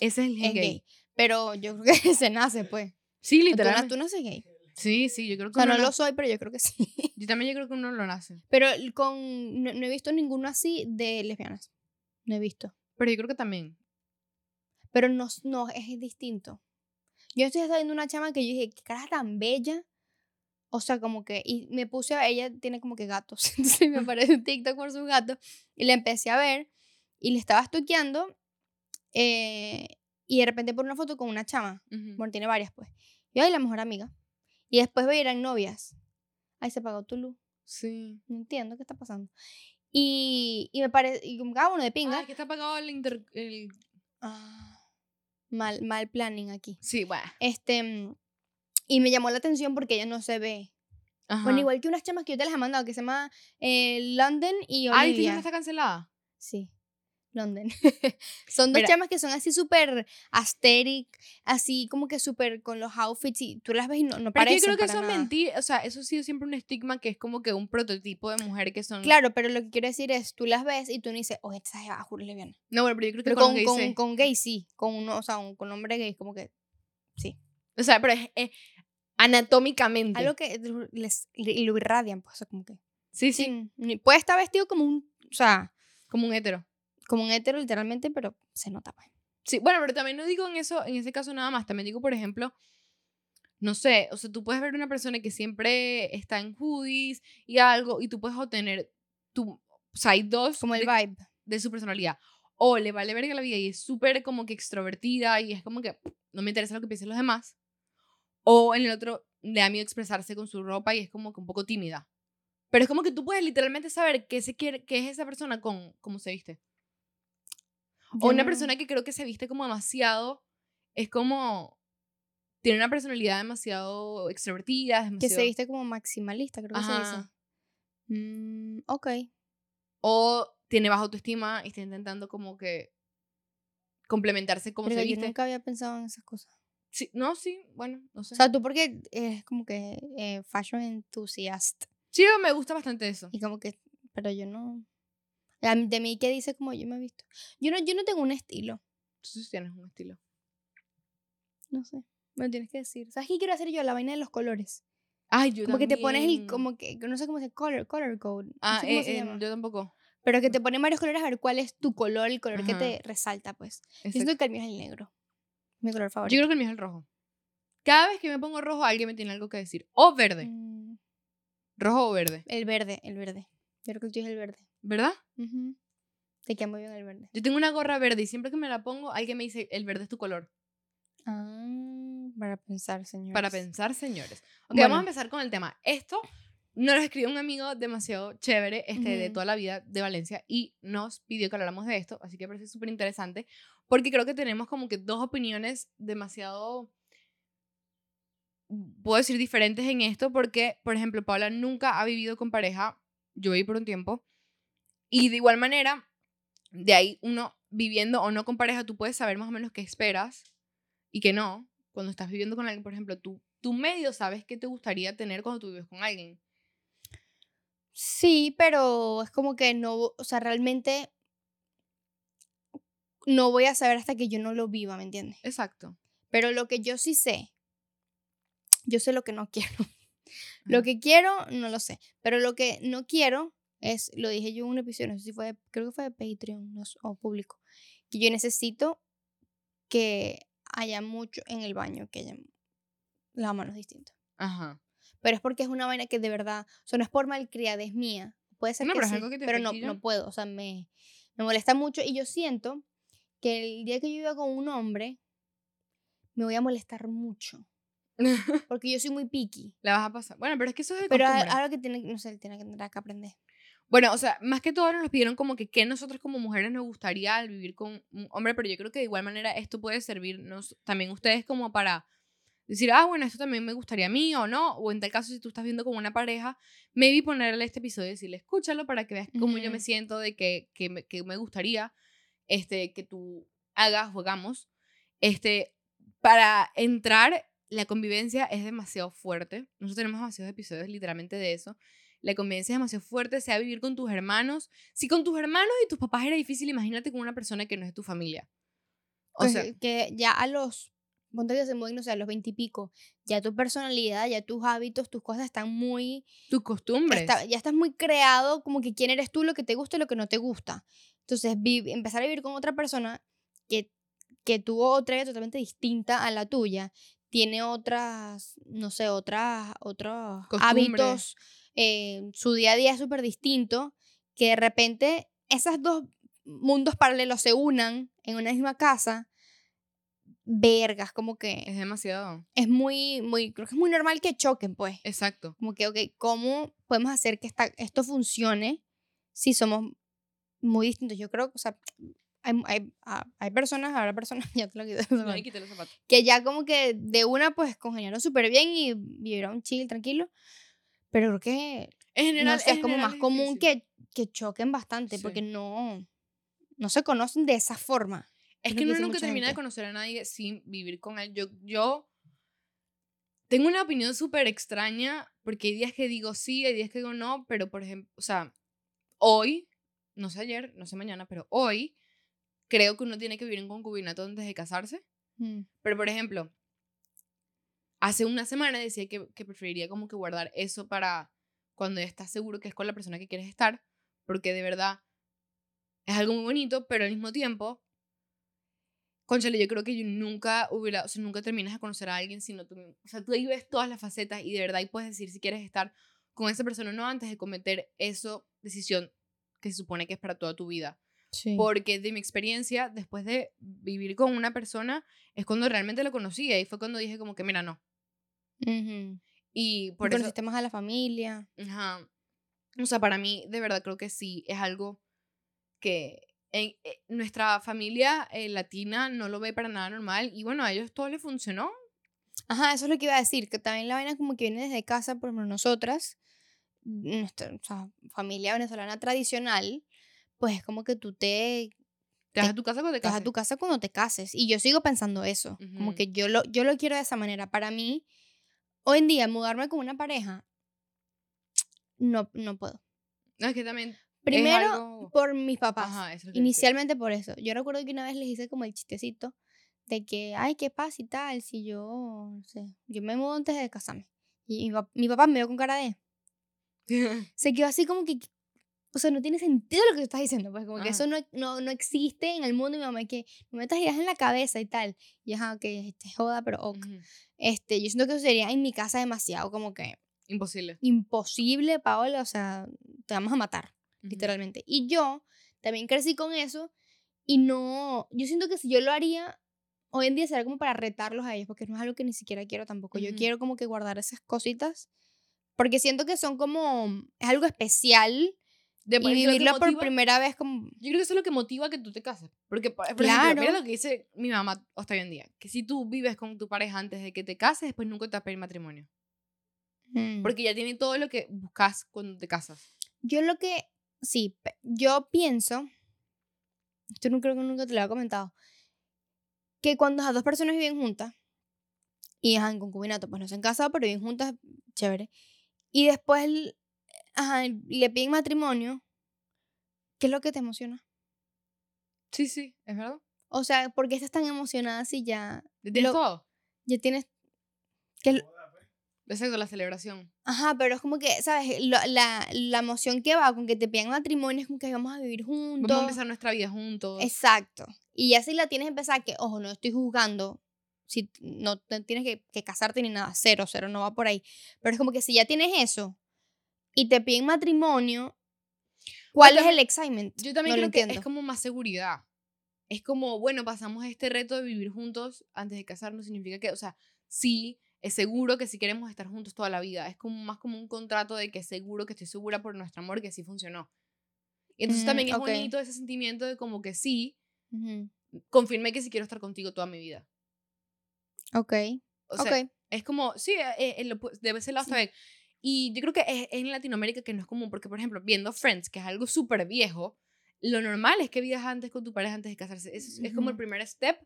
[SPEAKER 1] Ese es el
[SPEAKER 2] es
[SPEAKER 1] gay.
[SPEAKER 2] gay. Pero yo creo que <laughs> se nace, pues.
[SPEAKER 1] Sí, literalmente.
[SPEAKER 2] tú naces gay.
[SPEAKER 1] Sí, sí, yo creo
[SPEAKER 2] O
[SPEAKER 1] que
[SPEAKER 2] sea,
[SPEAKER 1] uno
[SPEAKER 2] no lo soy, pero yo creo que sí.
[SPEAKER 1] Yo también yo creo que uno lo nace.
[SPEAKER 2] Pero con no, no he visto ninguno así de lesbianas. No he visto.
[SPEAKER 1] Pero yo creo que también.
[SPEAKER 2] Pero no, no es distinto. Yo estoy viendo una chama que yo dije, qué cara tan bella. O sea, como que, y me puse a, ella tiene como que gatos, <laughs> entonces me <laughs> aparece un TikTok por sus gatos, y la empecé a ver, y le estaba estoqueando, eh, y de repente por una foto con una chama,
[SPEAKER 1] Ujú.
[SPEAKER 2] bueno, tiene varias pues, y ay, la mejor amiga, y después ve eran novias, ay, se apagó tu luz,
[SPEAKER 1] Sí.
[SPEAKER 2] no entiendo qué está pasando, y, y me parece, y como cada uno de pinga,
[SPEAKER 1] Ay, que está apagado el inter... el-
[SPEAKER 2] ah, mal, mal planning aquí.
[SPEAKER 1] Sí, bueno.
[SPEAKER 2] Este, mm, y me llamó la atención porque ella no se ve.
[SPEAKER 1] Ajá.
[SPEAKER 2] Bueno, igual que unas chamas que yo te las he mandado, que se llama eh, London y
[SPEAKER 1] Ay,
[SPEAKER 2] Olivia.
[SPEAKER 1] ¿TikTok está cancelada?
[SPEAKER 2] Sí, London. <laughs> Son dos
[SPEAKER 1] Mira.
[SPEAKER 2] chamas que son así súper aesthetic, así como que súper con los outfits y tú las ves y no, no
[SPEAKER 1] Pero
[SPEAKER 2] parecen
[SPEAKER 1] yo creo que
[SPEAKER 2] para
[SPEAKER 1] eso es mentira. O sea, eso ha sido siempre un estigma que es como que un prototipo de mujer que son.
[SPEAKER 2] Claro, pero lo que quiero decir es, tú las ves y tú no dices, oh, esta es juro lesbiana.
[SPEAKER 1] No, pero yo creo que
[SPEAKER 2] Pero
[SPEAKER 1] con,
[SPEAKER 2] con,
[SPEAKER 1] gay
[SPEAKER 2] con,
[SPEAKER 1] sí.
[SPEAKER 2] con gay sí, con uno, o sea, un, con hombre gay, como que
[SPEAKER 1] O sea, pero es, es anatómicamente.
[SPEAKER 2] algo que les, lo irradian, pues, o sea, como que.
[SPEAKER 1] Sí, sí,
[SPEAKER 2] Sí, puede estar vestido como un, o sea,
[SPEAKER 1] como un hetero.
[SPEAKER 2] como un hetero literalmente, pero se nota pues.
[SPEAKER 1] Sí, bueno, pero también no digo en eso, en ese caso nada más. También digo, por ejemplo, no sé, o sea, tú puedes ver una persona que siempre está en hoodies y algo, y tú puedes obtener tu, o sea, hay dos
[SPEAKER 2] Como el
[SPEAKER 1] de,
[SPEAKER 2] vibe.
[SPEAKER 1] de su personalidad. O le vale verga la vida y es súper como que extrovertida y es como que no me interesa lo que piensen los demás. O en el otro le da miedo expresarse con su ropa y es como que un poco tímida. Pero es como que tú puedes literalmente saber qué, se quiere, qué es esa persona con cómo se viste. O una persona que creo que se viste como demasiado, es como, tiene una personalidad demasiado extrovertida,
[SPEAKER 2] que se viste como maximalista, creo que se dice.
[SPEAKER 1] Ajá.
[SPEAKER 2] Mm, ok.
[SPEAKER 1] O tiene baja autoestima y está intentando como que complementarse como
[SPEAKER 2] Pero
[SPEAKER 1] se
[SPEAKER 2] yo
[SPEAKER 1] viste.
[SPEAKER 2] nunca había pensado en esas cosas.
[SPEAKER 1] Sí, no, sí, bueno, no sé.
[SPEAKER 2] O sea, tú porque eres como que eh, fashion enthusiast.
[SPEAKER 1] sí, me gusta bastante eso.
[SPEAKER 2] Y como que, pero yo no. A mí- De mí que dice como yo me he visto. Yo no, yo no tengo un estilo.
[SPEAKER 1] Tú sí tienes un estilo.
[SPEAKER 2] No sé. Me lo tienes que decir. ¿Sabes qué quiero hacer yo? La vaina de los colores.
[SPEAKER 1] Ay, yo
[SPEAKER 2] Como que te pones el, como que, no sé cómo se color, color code. No
[SPEAKER 1] Ah,
[SPEAKER 2] sé cómo
[SPEAKER 1] eh,
[SPEAKER 2] se
[SPEAKER 1] eh,
[SPEAKER 2] llama.
[SPEAKER 1] yo tampoco.
[SPEAKER 2] Pero que te ponen varios colores a ver cuál es tu color, el color que te resalta, pues. Yo siento que el mío es el negro. Mi color
[SPEAKER 1] Yo
[SPEAKER 2] favorito.
[SPEAKER 1] creo que el mío es el rojo. Cada vez que me pongo rojo, alguien me tiene algo que decir. O verde.
[SPEAKER 2] Mm,
[SPEAKER 1] Rojo o verde.
[SPEAKER 2] el verde, el verde. Yo creo que tuyo es el verde.
[SPEAKER 1] ¿Verdad?
[SPEAKER 2] Ujú. Te queda muy bien el verde.
[SPEAKER 1] Yo tengo una gorra verde y siempre que me la pongo, alguien me dice, el verde es tu color.
[SPEAKER 2] Ah, para pensar, señor.
[SPEAKER 1] Para pensar, señores. Ok,
[SPEAKER 2] Bueno.
[SPEAKER 1] vamos a empezar con el tema. Esto nos lo escribió un amigo demasiado chévere este, de
[SPEAKER 2] Ujú.
[SPEAKER 1] toda la vida de Valencia y nos pidió que habláramos de esto, así que parece súper interesante porque creo que tenemos como que dos opiniones demasiado, puedo decir, diferentes en esto porque, por ejemplo, Paula nunca ha vivido con pareja, yo viví por un tiempo, y de igual manera, de ahí uno viviendo o no con pareja, tú puedes saber más o menos qué esperas y qué no. Cuando estás viviendo con alguien, por ejemplo, tú, tú medio sabes qué te gustaría tener cuando tú vives con alguien.
[SPEAKER 2] Sí, pero es como que no, o sea, realmente no voy a saber hasta que yo no lo viva, ¿me entiendes?
[SPEAKER 1] Exacto.
[SPEAKER 2] Pero lo que yo sí sé, yo sé lo que no <laughs> quiero. Lo que quiero, no lo sé. Pero lo que no quiero es, lo dije yo en un episodio, no sé si fue, creo que fue de Patreon no o público, que yo necesito que haya mucho en el baño, que haya las manos distintas.
[SPEAKER 1] Ajá.
[SPEAKER 2] Pero es porque es una vaina que de verdad, o sea, no es por malcriadez mía. Puede ser
[SPEAKER 1] No,
[SPEAKER 2] que
[SPEAKER 1] pero es
[SPEAKER 2] sí,
[SPEAKER 1] algo que te
[SPEAKER 2] pero no, no puedo, o sea, me, me molesta mucho y yo siento que el día que yo viva con un hombre, me voy a molestar mucho. <laughs> Porque yo soy muy picky.
[SPEAKER 1] La vas a pasar. Bueno, pero es que eso es de
[SPEAKER 2] Pero a-
[SPEAKER 1] costumbre.
[SPEAKER 2] ahora que tiene, no sé, tiene que tendrá que aprender.
[SPEAKER 1] Bueno, o sea, más que todo ahora nos pidieron como que qué nosotros como mujeres nos gustaría al vivir con un hombre, pero yo creo que de igual manera esto puede servirnos también ustedes como para decir, ah, bueno, esto también me gustaría a mí o no, o en tal caso si tú estás viendo con una pareja, maybe ponerle este episodio y decirle, escúchalo para que veas cómo yo me siento de que, que, me, que me gustaría este, que tú hagas o hagamos. Este, para entrar, la convivencia es demasiado fuerte. Nosotros tenemos demasiados episodios literalmente de eso. La convivencia es demasiado fuerte, sea vivir con tus hermanos. Si con tus hermanos y tus papás era difícil, imagínate con una persona que no es tu familia. O
[SPEAKER 2] Pues,
[SPEAKER 1] sea,
[SPEAKER 2] que ya a los, ponte que se mueven, no sé, a los veintipico, ya tu personalidad, ya tus hábitos, tus cosas están muy,
[SPEAKER 1] tus costumbres.
[SPEAKER 2] está- ya estás muy creado como que quién eres tú, lo que te gusta y lo que no te gusta. Entonces, empezar a vivir con otra persona que, que tuvo otra vida totalmente distinta a la tuya, tiene otras, no sé, otras, otros
[SPEAKER 1] Costumbres.
[SPEAKER 2] hábitos, eh, su día a día es súper distinto, que de repente esos dos mundos paralelos se unan en una misma casa, vergas, como que
[SPEAKER 1] Es demasiado.
[SPEAKER 2] es muy, muy, creo que es muy normal que choquen, pues.
[SPEAKER 1] Exacto.
[SPEAKER 2] Como que, ok, ¿cómo podemos hacer que esta, esto funcione si somos muy distintos? Yo creo, o sea, hay, hay, ah, hay personas, habrá personas, <laughs> ya te lo quito,
[SPEAKER 1] No, y quité los zapatos.
[SPEAKER 2] que ya como que de una pues congeniaron súper bien y vivieron chill, tranquilo. Pero creo que
[SPEAKER 1] En general,
[SPEAKER 2] no sé,
[SPEAKER 1] en
[SPEAKER 2] es como
[SPEAKER 1] general
[SPEAKER 2] más común que, que choquen bastante
[SPEAKER 1] Sí.
[SPEAKER 2] porque no, no se conocen de esa forma.
[SPEAKER 1] Es
[SPEAKER 2] es
[SPEAKER 1] que uno nunca termina de conocer a nadie sin vivir con él. Yo, yo tengo una opinión súper extraña porque hay días que digo sí, hay días que digo no, pero por ejemplo, o sea, hoy, no sé ayer, no sé mañana, pero hoy creo que uno tiene que vivir en concubinato antes de casarse.
[SPEAKER 2] Mm.
[SPEAKER 1] Pero por ejemplo, hace una semana decía que, que preferiría como que guardar eso para cuando ya estás seguro que es con la persona que quieres estar, porque de verdad es algo muy bonito, pero al mismo tiempo, conchale, yo creo que yo nunca hubiera, o sea, nunca terminas de conocer a alguien sino tú, mismo. o sea, tú ahí ves todas las facetas y de verdad ahí puedes decir si quieres estar con esa persona o no antes de cometer esa decisión que se supone que es para toda tu vida. Porque de mi experiencia, después de vivir con una persona, es cuando realmente lo conocí. Y fue cuando dije como que, mira, no.
[SPEAKER 2] Ujú.
[SPEAKER 1] Y
[SPEAKER 2] Por
[SPEAKER 1] eso,
[SPEAKER 2] conociste más a la familia.
[SPEAKER 1] ajá. O sea, para mí, de verdad, creo que sí, es algo que en, eh, nuestra familia eh, latina no lo ve para nada normal. Y bueno, a ellos todo les funcionó.
[SPEAKER 2] Ajá, eso es lo que iba a decir, que también la vaina como que viene desde casa, por nosotras, nuestra o sea, familia venezolana tradicional, pues es como que tú te
[SPEAKER 1] Te vas a tu casa cuando te
[SPEAKER 2] te vas a
[SPEAKER 1] cases.
[SPEAKER 2] tu casa cuando te cases. Y yo sigo pensando eso, como
[SPEAKER 1] Ujú.
[SPEAKER 2] que yo lo, yo lo quiero de esa manera. Para mí, hoy en día, mudarme con una pareja, no, no puedo.
[SPEAKER 1] No, es que también.
[SPEAKER 2] Primero,
[SPEAKER 1] algo-
[SPEAKER 2] por mis papás.
[SPEAKER 1] Ajá, eso es.
[SPEAKER 2] Inicialmente por eso. Yo recuerdo que una vez les hice como el chistecito de que, ay, ¿qué pasa y tal? Si yo, no sé, yo me mudo antes de casarme. Y mi, pap- mi papá me vio con cara de... <laughs> Se quedó así como que... O sea, no tiene sentido lo que tú estás diciendo. Pues como que eso no, no, no existe en el mundo. Y mi mamá que no metas ideas en la cabeza y tal. Y ajá, que te joda, pero ok.
[SPEAKER 1] Ujú.
[SPEAKER 2] Este, yo siento que eso sería en mi casa demasiado como que
[SPEAKER 1] Imposible.
[SPEAKER 2] imposible, Paola. O sea, te vamos a matar
[SPEAKER 1] Ujú.
[SPEAKER 2] literalmente. Y yo también crecí con eso y no, yo siento que si yo lo haría, hoy en día sería como para retarlos a ellos, porque no es algo que ni siquiera quiero tampoco. Yo
[SPEAKER 1] Ujú.
[SPEAKER 2] quiero como que guardar esas cositas, porque siento que son como, es algo especial
[SPEAKER 1] De-
[SPEAKER 2] y
[SPEAKER 1] es
[SPEAKER 2] vivirlo por primera vez como...
[SPEAKER 1] Yo creo que eso es lo que motiva que tú te cases. Porque, por, por ejemplo, mira
[SPEAKER 2] Claro.
[SPEAKER 1] lo que dice mi mamá hasta hoy en día. Que si tú vives con tu pareja antes de que te cases, después nunca te va a pedir matrimonio.
[SPEAKER 2] mm.
[SPEAKER 1] Porque ya tiene todo lo que buscas cuando te casas.
[SPEAKER 2] Yo lo que, sí, yo pienso esto no creo que nunca te lo había comentado, que cuando las dos personas viven juntas, y ajá, en concubinato, pues no se han casado, pero viven juntas, chévere, y después ajá, le piden matrimonio, ¿qué es lo que te emociona?
[SPEAKER 1] Sí, sí, es verdad.
[SPEAKER 2] O sea, ¿por qué estás tan emocionada si ya,
[SPEAKER 1] ¿Ya ¿Tienes
[SPEAKER 2] Lo-
[SPEAKER 1] todo?
[SPEAKER 2] ya tienes... Que,
[SPEAKER 3] Joda, pues.
[SPEAKER 1] Exacto, la celebración.
[SPEAKER 2] ajá, pero es como que, ¿sabes? Lo- la, la emoción que va con que te pidan matrimonio es como que vamos a vivir juntos.
[SPEAKER 1] Vamos a empezar nuestra vida juntos.
[SPEAKER 2] Exacto. Y ya si la tienes empezada, que, ojo, no estoy juzgando, si no tienes que, que casarte ni nada, cero, cero, no va por ahí. Pero es como que si ya tienes eso y te piden matrimonio, ¿cuál es el excitement?
[SPEAKER 1] Yo también
[SPEAKER 2] no
[SPEAKER 1] creo que
[SPEAKER 2] entiendo.
[SPEAKER 1] es como más seguridad. Es como, bueno, pasamos este reto de vivir juntos antes de casarnos, significa que, o sea, sí, es seguro que si queremos estar juntos toda la vida. Es como más como un contrato de que seguro que estoy segura por nuestro amor que sí funcionó. Y entonces
[SPEAKER 2] Mm,
[SPEAKER 1] también es bonito ese sentimiento de como que sí, confirmé que sí quiero estar contigo toda mi vida.
[SPEAKER 2] Ok,
[SPEAKER 1] O sea,
[SPEAKER 2] ok.
[SPEAKER 1] es como, sí, eh, eh, lo pu- de ese lado está bien. Y yo creo que es, es en Latinoamérica que no es común, porque, por ejemplo, viendo Friends, que es algo súper viejo, lo normal es que vivas antes con tu pareja antes de casarse. Es, es como el primer step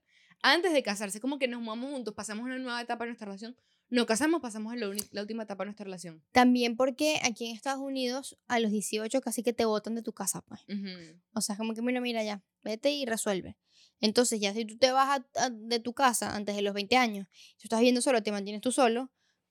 [SPEAKER 1] antes de casarse. Como que nos mudamos juntos, pasamos una nueva etapa de nuestra relación. Nos casamos, pasamos en la, la última etapa de nuestra relación.
[SPEAKER 2] También porque aquí en Estados Unidos a los 18 casi que te botan de tu casa, pues.
[SPEAKER 1] Ujú.
[SPEAKER 2] O sea, como que, mira, mira ya, vete y resuelve. Entonces, ya si tú te vas a- a- de tu casa antes de los 20 años, si tú estás viviendo solo, te mantienes tú solo,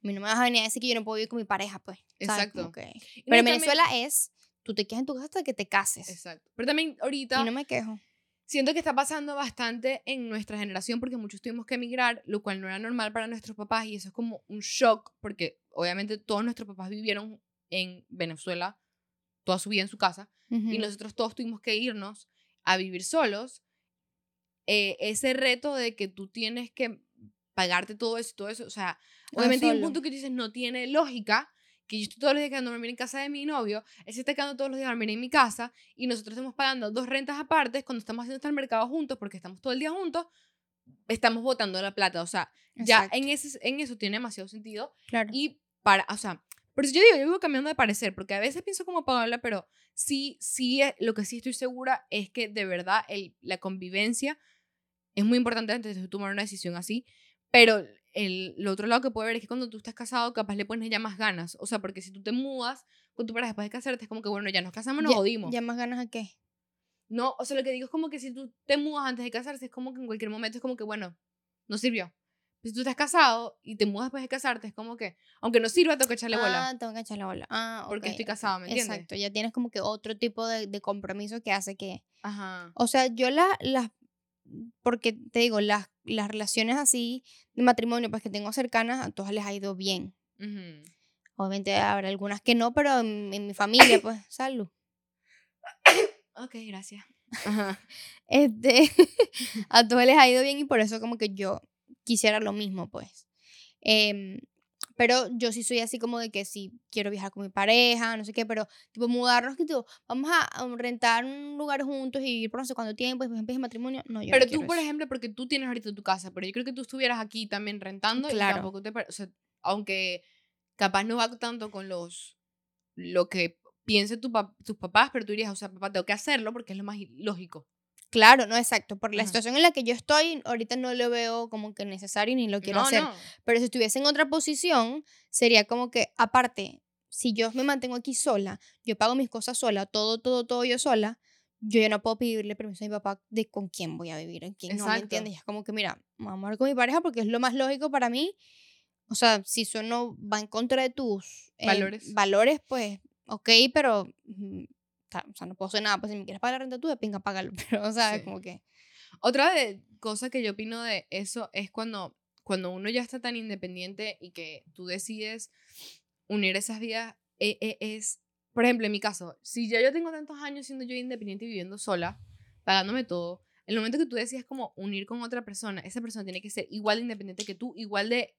[SPEAKER 2] a mí no me vas a venir a decir que yo no puedo vivir con mi pareja, pues.
[SPEAKER 1] Exacto.
[SPEAKER 2] Pero en
[SPEAKER 1] y también-
[SPEAKER 2] Venezuela es, tú te quedas en tu casa hasta que te cases.
[SPEAKER 1] Exacto. Pero también ahorita
[SPEAKER 2] Y no me quejo.
[SPEAKER 1] siento que está pasando bastante en nuestra generación porque muchos tuvimos que emigrar, lo cual no era normal para nuestros papás y eso es como un shock porque obviamente todos nuestros papás vivieron en Venezuela toda su vida en su casa y nosotros todos tuvimos que irnos a vivir solos. Eh, ese reto de que tú tienes que pagarte todo eso y todo eso, o sea, obviamente hay un
[SPEAKER 2] Ah,
[SPEAKER 1] punto que tú dices no tiene lógica que yo estoy todos los días quedando a dormir en casa de mi novio, él se está quedando todos los días a dormir en mi casa y nosotros estamos pagando dos rentas aparte cuando estamos haciendo el mercado juntos porque estamos todo el día juntos, estamos botando la plata, o sea, ya en, ese, en eso tiene demasiado sentido
[SPEAKER 2] claro.
[SPEAKER 1] y para, o sea, por eso yo digo, yo vivo cambiando de parecer, porque a veces pienso como Paola, pero sí, sí, eh, lo que sí estoy segura es que de verdad el, la convivencia es muy importante antes de tomar una decisión así, pero el, el otro lado que puede ver es que cuando tú estás casado, capaz le pones ya más ganas, o sea, porque si tú te mudas con tu pareja después de casarte, es como que, bueno, ya nos casamos, nos
[SPEAKER 2] Ya-
[SPEAKER 1] jodimos.
[SPEAKER 2] ¿Ya más ganas a qué?
[SPEAKER 1] No, o sea, lo que digo es como que si tú te mudas antes de casarse, es como que en cualquier momento es como que, bueno, no sirvió. Si tú estás casado y te mudas después de casarte, es como que, aunque no sirva, tengo que echarle bola.
[SPEAKER 2] Ah, tengo que echarle bola. Ah,
[SPEAKER 1] porque
[SPEAKER 2] ok,
[SPEAKER 1] estoy casado, ¿me entiendes?
[SPEAKER 2] Exacto, ya tienes como que otro tipo de, de compromiso que hace que...
[SPEAKER 1] Ajá.
[SPEAKER 2] O sea, yo la- las... porque te digo, las, las relaciones así de matrimonio, pues que tengo cercanas, a todas les ha ido bien.
[SPEAKER 1] Ujú.
[SPEAKER 2] Obviamente habrá algunas que no, pero en, en mi familia, pues, <coughs> salud.
[SPEAKER 1] Ok, gracias. Ajá.
[SPEAKER 2] Este, <laughs> a todos les ha ido bien y por eso como que yo quisiera lo mismo, pues. Em, pero yo sí soy así como de que sí quiero viajar con mi pareja, no sé qué, pero tipo mudarnos, que tipo, vamos a, a rentar un lugar juntos y vivir por no sé cuánto tiempo y después empieza el matrimonio. No, yo no
[SPEAKER 1] Pero tú,
[SPEAKER 2] quiero
[SPEAKER 1] por
[SPEAKER 2] eso.
[SPEAKER 1] ejemplo, porque tú tienes ahorita tu casa, pero yo creo que tú estuvieras aquí también rentando
[SPEAKER 2] Claro.
[SPEAKER 1] y tampoco te pare- o sea, aunque capaz no va tanto con los lo que piense tu pap- tus papás, pero tú dirías, o sea, papá, tengo que hacerlo porque es lo más lógico.
[SPEAKER 2] Claro, no, exacto. Por la
[SPEAKER 1] Ajá.
[SPEAKER 2] situación en la que yo estoy, ahorita no lo veo como que necesario ni lo quiero
[SPEAKER 1] no,
[SPEAKER 2] hacer.
[SPEAKER 1] no.
[SPEAKER 2] Pero si estuviese en otra posición, sería como que, aparte, si yo me mantengo aquí sola, yo pago mis cosas sola, todo, todo, todo yo sola, yo ya no puedo pedirle permiso a mi papá de con quién voy a vivir, en quién no, ¿me
[SPEAKER 1] Exacto.
[SPEAKER 2] entiendes? Y es como que, mira, vamos a ver con mi pareja porque es lo más lógico para mí. O sea, si eso no va en contra de tus eh,
[SPEAKER 1] Valores.
[SPEAKER 2] valores, pues, ok, pero, o sea, no puedo hacer nada, pues si me quieres pagar la renta tú, de pinga, págalo. <laughs> Pero, o sea, es
[SPEAKER 1] Sí.
[SPEAKER 2] como que,
[SPEAKER 1] Otra de, cosa que yo opino de eso es cuando, cuando uno ya está tan independiente y que tú decides unir esas vidas, e- e- es, por ejemplo, en mi caso, si ya yo tengo tantos años siendo yo independiente y viviendo sola, pagándome todo, el momento que tú decides como unir con otra persona, esa persona tiene que ser igual de independiente que tú, igual de,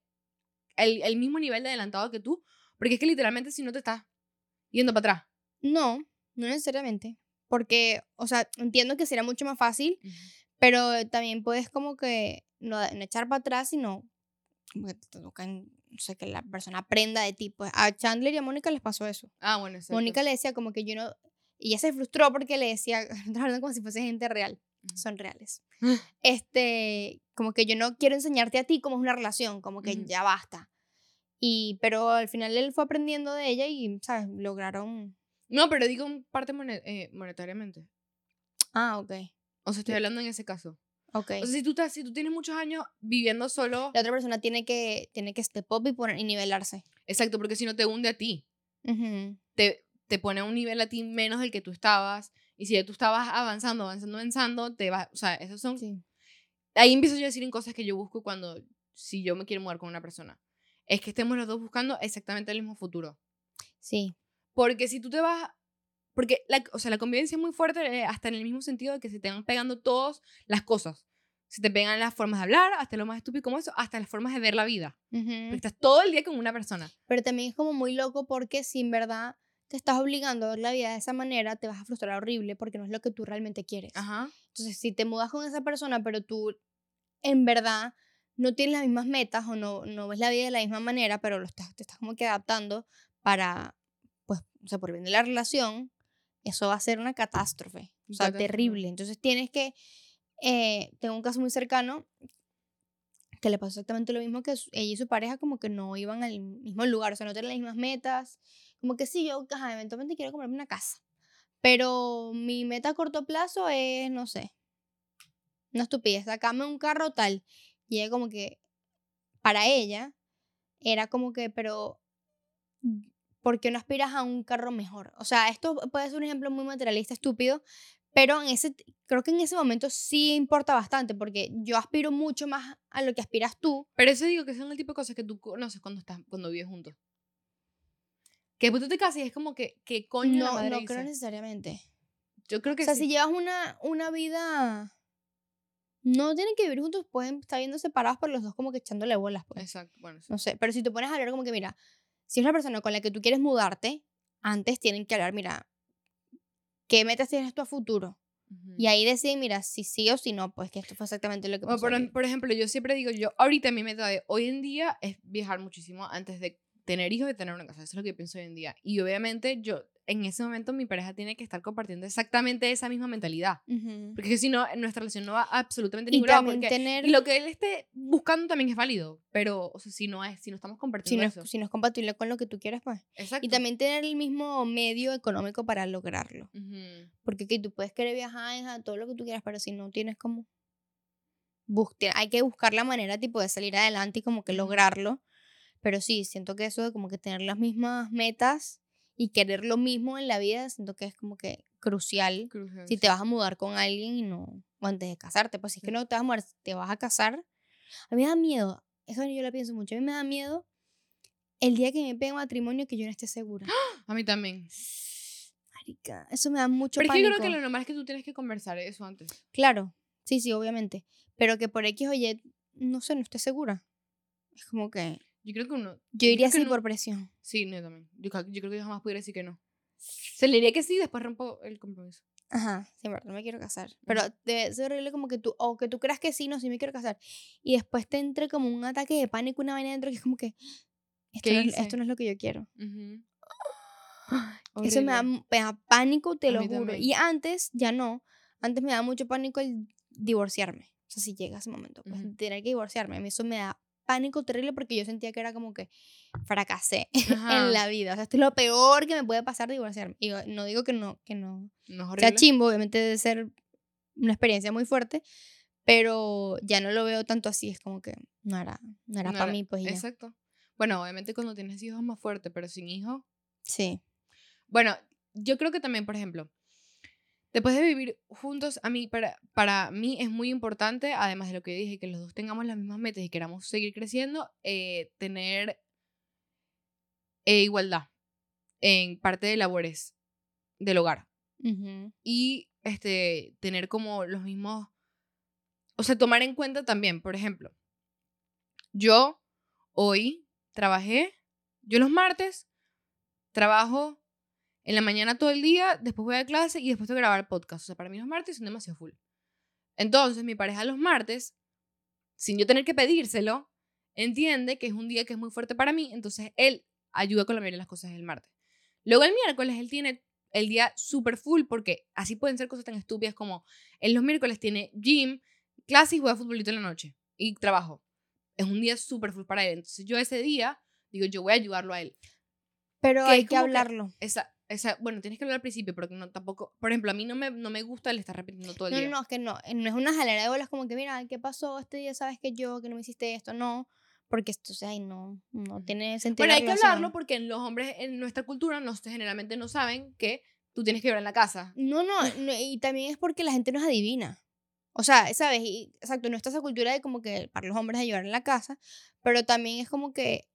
[SPEAKER 1] el, el mismo nivel de adelantado que tú, porque es que literalmente si no te estás yendo para atrás.
[SPEAKER 2] no, no necesariamente. Porque, o sea, entiendo que sería mucho más fácil Pero también puedes como que no, no echar para atrás, sino como que te toca, en- no sé, que la persona aprenda de ti. Pues a Chandler y a Mónica les pasó eso.
[SPEAKER 1] Ah, bueno, exacto.
[SPEAKER 2] Mónica le decía como que yo no... Y ella se frustró porque le decía, <laughs> hablando como si fuese gente real. son reales. Este, como que yo no quiero enseñarte a ti cómo es una relación, como que
[SPEAKER 1] Ujú.
[SPEAKER 2] ya basta. Y, pero al final él fue aprendiendo de ella y, ¿sabes? Lograron...
[SPEAKER 1] No, pero digo en parte eh, monetariamente.
[SPEAKER 2] Ah, ok.
[SPEAKER 1] O sea, estoy hablando en ese caso.
[SPEAKER 2] Ok.
[SPEAKER 1] O sea, si tú, estás, si tú tienes muchos años viviendo solo.
[SPEAKER 2] la otra persona tiene que, tiene que step up y, poner, y nivelarse.
[SPEAKER 1] Exacto, porque si no te hunde a ti. Te, te pone a un nivel a ti menos del que tú estabas. Y si ya tú estabas avanzando, avanzando, avanzando, te va. O sea, esos son.
[SPEAKER 2] Sí.
[SPEAKER 1] Ahí empiezo yo a decir en cosas que yo busco cuando. Si yo me quiero mudar con una persona. Es que estemos los dos buscando exactamente el mismo futuro.
[SPEAKER 2] Sí.
[SPEAKER 1] Porque si tú te vas. Porque la, o sea, la convivencia es muy fuerte eh, hasta en el mismo sentido de que se te van pegando todas las cosas. Se te pegan las formas de hablar, hasta lo más estúpido como eso, hasta las formas de ver la vida.
[SPEAKER 2] Ujú.
[SPEAKER 1] Porque estás todo el día con una persona.
[SPEAKER 2] Pero también es como muy loco porque si en verdad te estás obligando a ver la vida de esa manera, te vas a frustrar horrible porque no es lo que tú realmente quieres.
[SPEAKER 1] Ajá.
[SPEAKER 2] Entonces, si te mudas con esa persona, pero tú en verdad no tienes las mismas metas o no, no ves la vida de la misma manera, pero lo estás, te estás como que adaptando para, pues, o sea, por bien de la relación, eso va a ser una catástrofe. O sea,
[SPEAKER 1] Catástrofe.
[SPEAKER 2] terrible. Entonces, tienes que, eh, tengo un caso muy cercano que le pasó exactamente lo mismo que ella y su pareja como que no iban al mismo lugar, o sea, no tenían las mismas metas. Como que sí, yo ajá, eventualmente quiero comprarme una casa. Pero mi meta a corto plazo es, no sé, una estupidez, sacarme un carro tal. Y ella como que, para ella, era como que, pero, ¿por qué no aspiras a un carro mejor? O sea, esto puede ser un ejemplo muy materialista, estúpido, pero en ese, creo que en ese momento sí importa bastante, porque yo aspiro mucho más a lo que aspiras tú.
[SPEAKER 1] Pero eso digo que son el tipo de cosas que tú conoces cuando, estás, cuando vives juntos. Que tú te casas y es como que, ¿qué coño la
[SPEAKER 2] No,
[SPEAKER 1] madre
[SPEAKER 2] no
[SPEAKER 1] hice?
[SPEAKER 2] creo necesariamente.
[SPEAKER 1] Yo creo que
[SPEAKER 2] O sea,
[SPEAKER 1] sí.
[SPEAKER 2] si llevas una, una vida... No tienen que vivir juntos, pueden estar viendo separados, pero los dos como que echándole bolas, pues.
[SPEAKER 1] Exacto, bueno, sí.
[SPEAKER 2] No sé, pero si te pones a hablar como que, mira, si es una persona con la que tú quieres mudarte, antes tienen que hablar, mira, ¿qué metas tienes tú a futuro? Y ahí deciden, mira, si sí o si no, pues que esto fue exactamente lo que pasó.
[SPEAKER 1] por,
[SPEAKER 2] aquí.
[SPEAKER 1] por ejemplo, yo siempre digo, yo ahorita mi meta de hoy en día es viajar muchísimo antes de tener hijos y tener una casa. Eso es lo que pienso hoy en día. Y obviamente yo, en ese momento mi pareja tiene que estar compartiendo exactamente esa misma mentalidad. Porque si no, nuestra relación no va absolutamente
[SPEAKER 2] Y también
[SPEAKER 1] Porque,
[SPEAKER 2] tener,
[SPEAKER 1] y lo que él esté buscando también es válido. Pero, o sea, si no es, si no estamos
[SPEAKER 2] si
[SPEAKER 1] compartiendo
[SPEAKER 2] no,
[SPEAKER 1] eso.
[SPEAKER 2] es, si no es compatible con lo que tú quieres, pues.
[SPEAKER 1] Exacto.
[SPEAKER 2] Y también tener el mismo medio económico para lograrlo. Porque que tú puedes querer viajar a todo lo que tú quieras, pero si no tienes como... hay que buscar la manera tipo de salir adelante y como que lograrlo. Pero sí, siento que eso de como que tener las mismas metas y querer lo mismo en la vida, siento que es como que crucial
[SPEAKER 1] Crucial,
[SPEAKER 2] si te vas a mudar con alguien y no o antes de casarte. Pues si es que no te vas a mudar, te vas a casar. A mí me da miedo, eso yo lo pienso mucho, a mí me da miedo el día que me pegue matrimonio que yo no esté segura. <gasps>
[SPEAKER 1] A mí también.
[SPEAKER 2] Marica, eso me da mucho
[SPEAKER 1] Pero es que
[SPEAKER 2] pánico.
[SPEAKER 1] creo que lo normal es que tú tienes que conversar eso antes.
[SPEAKER 2] Claro, sí, sí, obviamente. Pero que por X o Y, no sé, no esté segura. Es como que
[SPEAKER 1] Yo creo que uno.
[SPEAKER 2] yo iría
[SPEAKER 1] creo que
[SPEAKER 2] así
[SPEAKER 1] no-
[SPEAKER 2] por presión.
[SPEAKER 1] Sí, no, yo también. Yo, yo creo que yo jamás pudiera decir que no. Se le diría que sí, después rompo el compromiso.
[SPEAKER 2] Ajá, sí, verdad, no me quiero casar. Pero debe ser horrible como que tú, o que tú creas que sí, no, sí me quiero casar. Y después te entre como un ataque de pánico, una vaina dentro que es como que, esto,
[SPEAKER 1] ¿Qué
[SPEAKER 2] no, esto no es lo que yo quiero.
[SPEAKER 1] Ujú. <gasps>
[SPEAKER 2] Eso me da, me da pánico, te
[SPEAKER 1] A
[SPEAKER 2] lo juro.
[SPEAKER 1] también.
[SPEAKER 2] Y antes, ya no. Antes me da mucho pánico el divorciarme. O sea, si llega ese momento, pues
[SPEAKER 1] Ujú.
[SPEAKER 2] tener que divorciarme. A mí eso me da pánico terrible porque yo sentía que era como que fracasé <laughs>
[SPEAKER 1] Ajá.
[SPEAKER 2] en la vida. O sea, esto es lo peor que me puede pasar divorciarme. Y no digo que no, que no
[SPEAKER 1] No es
[SPEAKER 2] sea chimbo, obviamente debe ser una experiencia muy fuerte, pero ya no lo veo tanto así, es como que no era, no era
[SPEAKER 1] No
[SPEAKER 2] para mí, pues ya.
[SPEAKER 1] Exacto. Bueno, obviamente cuando tienes hijos es más fuerte, pero sin hijos.
[SPEAKER 2] Sí.
[SPEAKER 1] Bueno, yo creo que también, por ejemplo, después de vivir juntos, a mí, para, para mí es muy importante, además de lo que dije, que los dos tengamos las mismas metas y queramos seguir creciendo, eh, tener eh, igualdad en parte de labores del hogar. Y este tener como los mismos o sea tomar en cuenta también por ejemplo yo hoy trabajé yo los martes trabajo en la mañana todo el día después voy a clase y después tengo que grabar podcast o sea para mí los martes son demasiado full entonces mi pareja los martes sin yo tener que pedírselo entiende que es un día que es muy fuerte para mí entonces él ayuda con la mayoría de las cosas el martes luego el miércoles él tiene el día súper full porque así pueden ser cosas tan estúpidas como en los miércoles tiene gym, clase y juega futbolito en la noche y trabajo. Es un día súper full para él. Entonces yo ese día digo, yo voy a ayudarlo a él.
[SPEAKER 2] Pero
[SPEAKER 1] que
[SPEAKER 2] hay que
[SPEAKER 1] que-
[SPEAKER 2] hablarlo.
[SPEAKER 1] Esa, esa, bueno, tienes que hablar al principio, pero que no tampoco, por ejemplo, a mí no me, no me gusta el estar repitiendo todo el
[SPEAKER 2] No,
[SPEAKER 1] día.
[SPEAKER 2] no, no, es que no, eh, no es una jalera de bolas como que, mira, ¿qué pasó este día? ¿Sabes que yo, que no me hiciste esto? No, porque esto, o sea, ay, no, no tiene sentido.
[SPEAKER 1] Bueno, hay que
[SPEAKER 2] relación.
[SPEAKER 1] hablarlo porque los hombres en nuestra cultura no, generalmente no saben que tú tienes que llorar en la casa.
[SPEAKER 2] No, no, <laughs> no, y también es porque la gente no es adivina. O sea, ¿sabes? Y, exacto, no está esa cultura de como que para los hombres ayudar en la casa, pero también es como que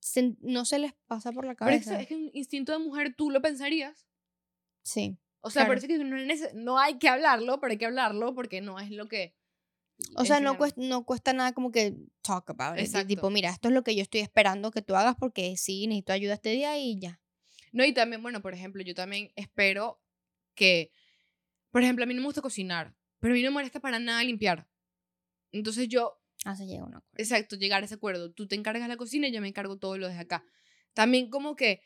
[SPEAKER 2] se- no se les pasa por la
[SPEAKER 1] Pero es,
[SPEAKER 2] cabeza.
[SPEAKER 1] que- es que un instinto de mujer tú lo pensarías.
[SPEAKER 2] Sí.
[SPEAKER 1] O sea,
[SPEAKER 2] Claro.
[SPEAKER 1] por eso que no, no hay que hablarlo, pero hay que hablarlo porque no es lo que...
[SPEAKER 2] O sea, no cuesta, no cuesta nada como que talk about it.
[SPEAKER 1] Exacto.
[SPEAKER 2] Tipo, mira, esto es lo que yo estoy esperando que tú hagas porque sí, necesito ayuda este día y ya.
[SPEAKER 1] No, y también, bueno, por ejemplo, yo también espero que, por ejemplo, a mí no me gusta cocinar, pero a mí no me molesta para nada limpiar. Entonces yo,
[SPEAKER 2] Ah, se llega a un acuerdo.
[SPEAKER 1] exacto, llegar a ese acuerdo. Tú te encargas la cocina y yo me encargo todo lo de acá. También como que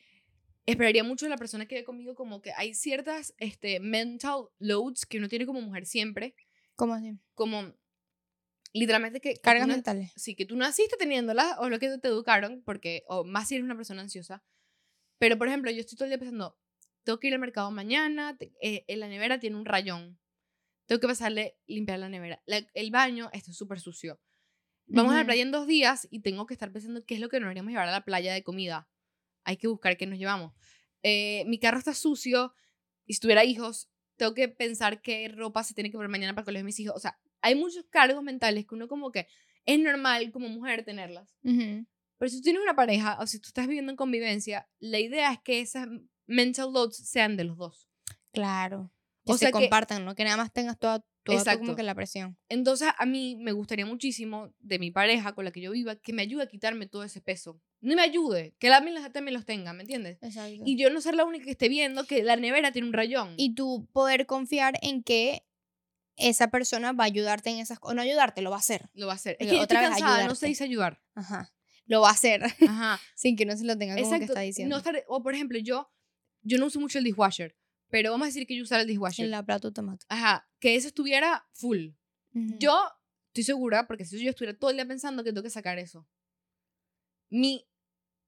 [SPEAKER 1] esperaría mucho de la persona que ve conmigo como que hay ciertas este, mental loads que uno tiene como mujer siempre,
[SPEAKER 2] ¿Cómo así?
[SPEAKER 1] como literalmente que...
[SPEAKER 2] Cargas mentales.
[SPEAKER 1] sí, que tú naciste teniéndolas o lo que te educaron, porque, o más si eres una persona ansiosa. Pero, por ejemplo, yo estoy todo el día pensando, tengo que ir al mercado mañana, te- eh, en la nevera tiene un rayón, tengo que pasarle, limpiar la nevera. La- el baño está súper sucio. Vamos a la playa en dos días y tengo que estar pensando qué es lo que nos deberíamos llevar a la playa de comida. Hay que buscar qué nos llevamos. Eh, mi carro está sucio y si tuviera hijos, tengo que pensar qué ropa se tiene que poner mañana para el colegio de mis hijos. O sea, hay muchos cargos mentales que uno como que es normal como mujer tenerlas. Pero si tú tienes una pareja o si tú estás viviendo en convivencia, la idea es que esas mental loads sean de los dos.
[SPEAKER 2] Claro. Que
[SPEAKER 1] O
[SPEAKER 2] se
[SPEAKER 1] sea que-
[SPEAKER 2] compartan, ¿no? Que nada más tengas toda, toda tú como
[SPEAKER 1] Exacto.
[SPEAKER 2] que la presión.
[SPEAKER 1] Entonces, a mí me gustaría muchísimo de mi pareja con la que yo viva que me ayude a quitarme todo ese peso. No me ayude, que la también, también los tenga, ¿me entiendes?
[SPEAKER 2] Exacto.
[SPEAKER 1] Y yo no ser la única que esté viendo que la nevera tiene un rayón.
[SPEAKER 2] y tú poder confiar en que esa persona va a ayudarte en esas cosas. No ayudarte, lo va a hacer.
[SPEAKER 1] lo va a hacer. Es
[SPEAKER 2] Porque
[SPEAKER 1] que yo estoy
[SPEAKER 2] otra vez
[SPEAKER 1] cansada, no se dice ayudar.
[SPEAKER 2] Ajá. Lo va a hacer
[SPEAKER 1] Ajá. <laughs>
[SPEAKER 2] sin que no se lo tenga como que
[SPEAKER 1] Exacto.
[SPEAKER 2] está diciendo.
[SPEAKER 1] No estar, o por ejemplo, yo, yo no uso mucho el dishwasher, pero vamos a decir que yo usara el dishwasher.
[SPEAKER 2] en la plato automático.
[SPEAKER 1] Ajá, que eso estuviera full. Yo estoy segura, porque si yo estuviera todo el día pensando que tengo que sacar eso. Mi,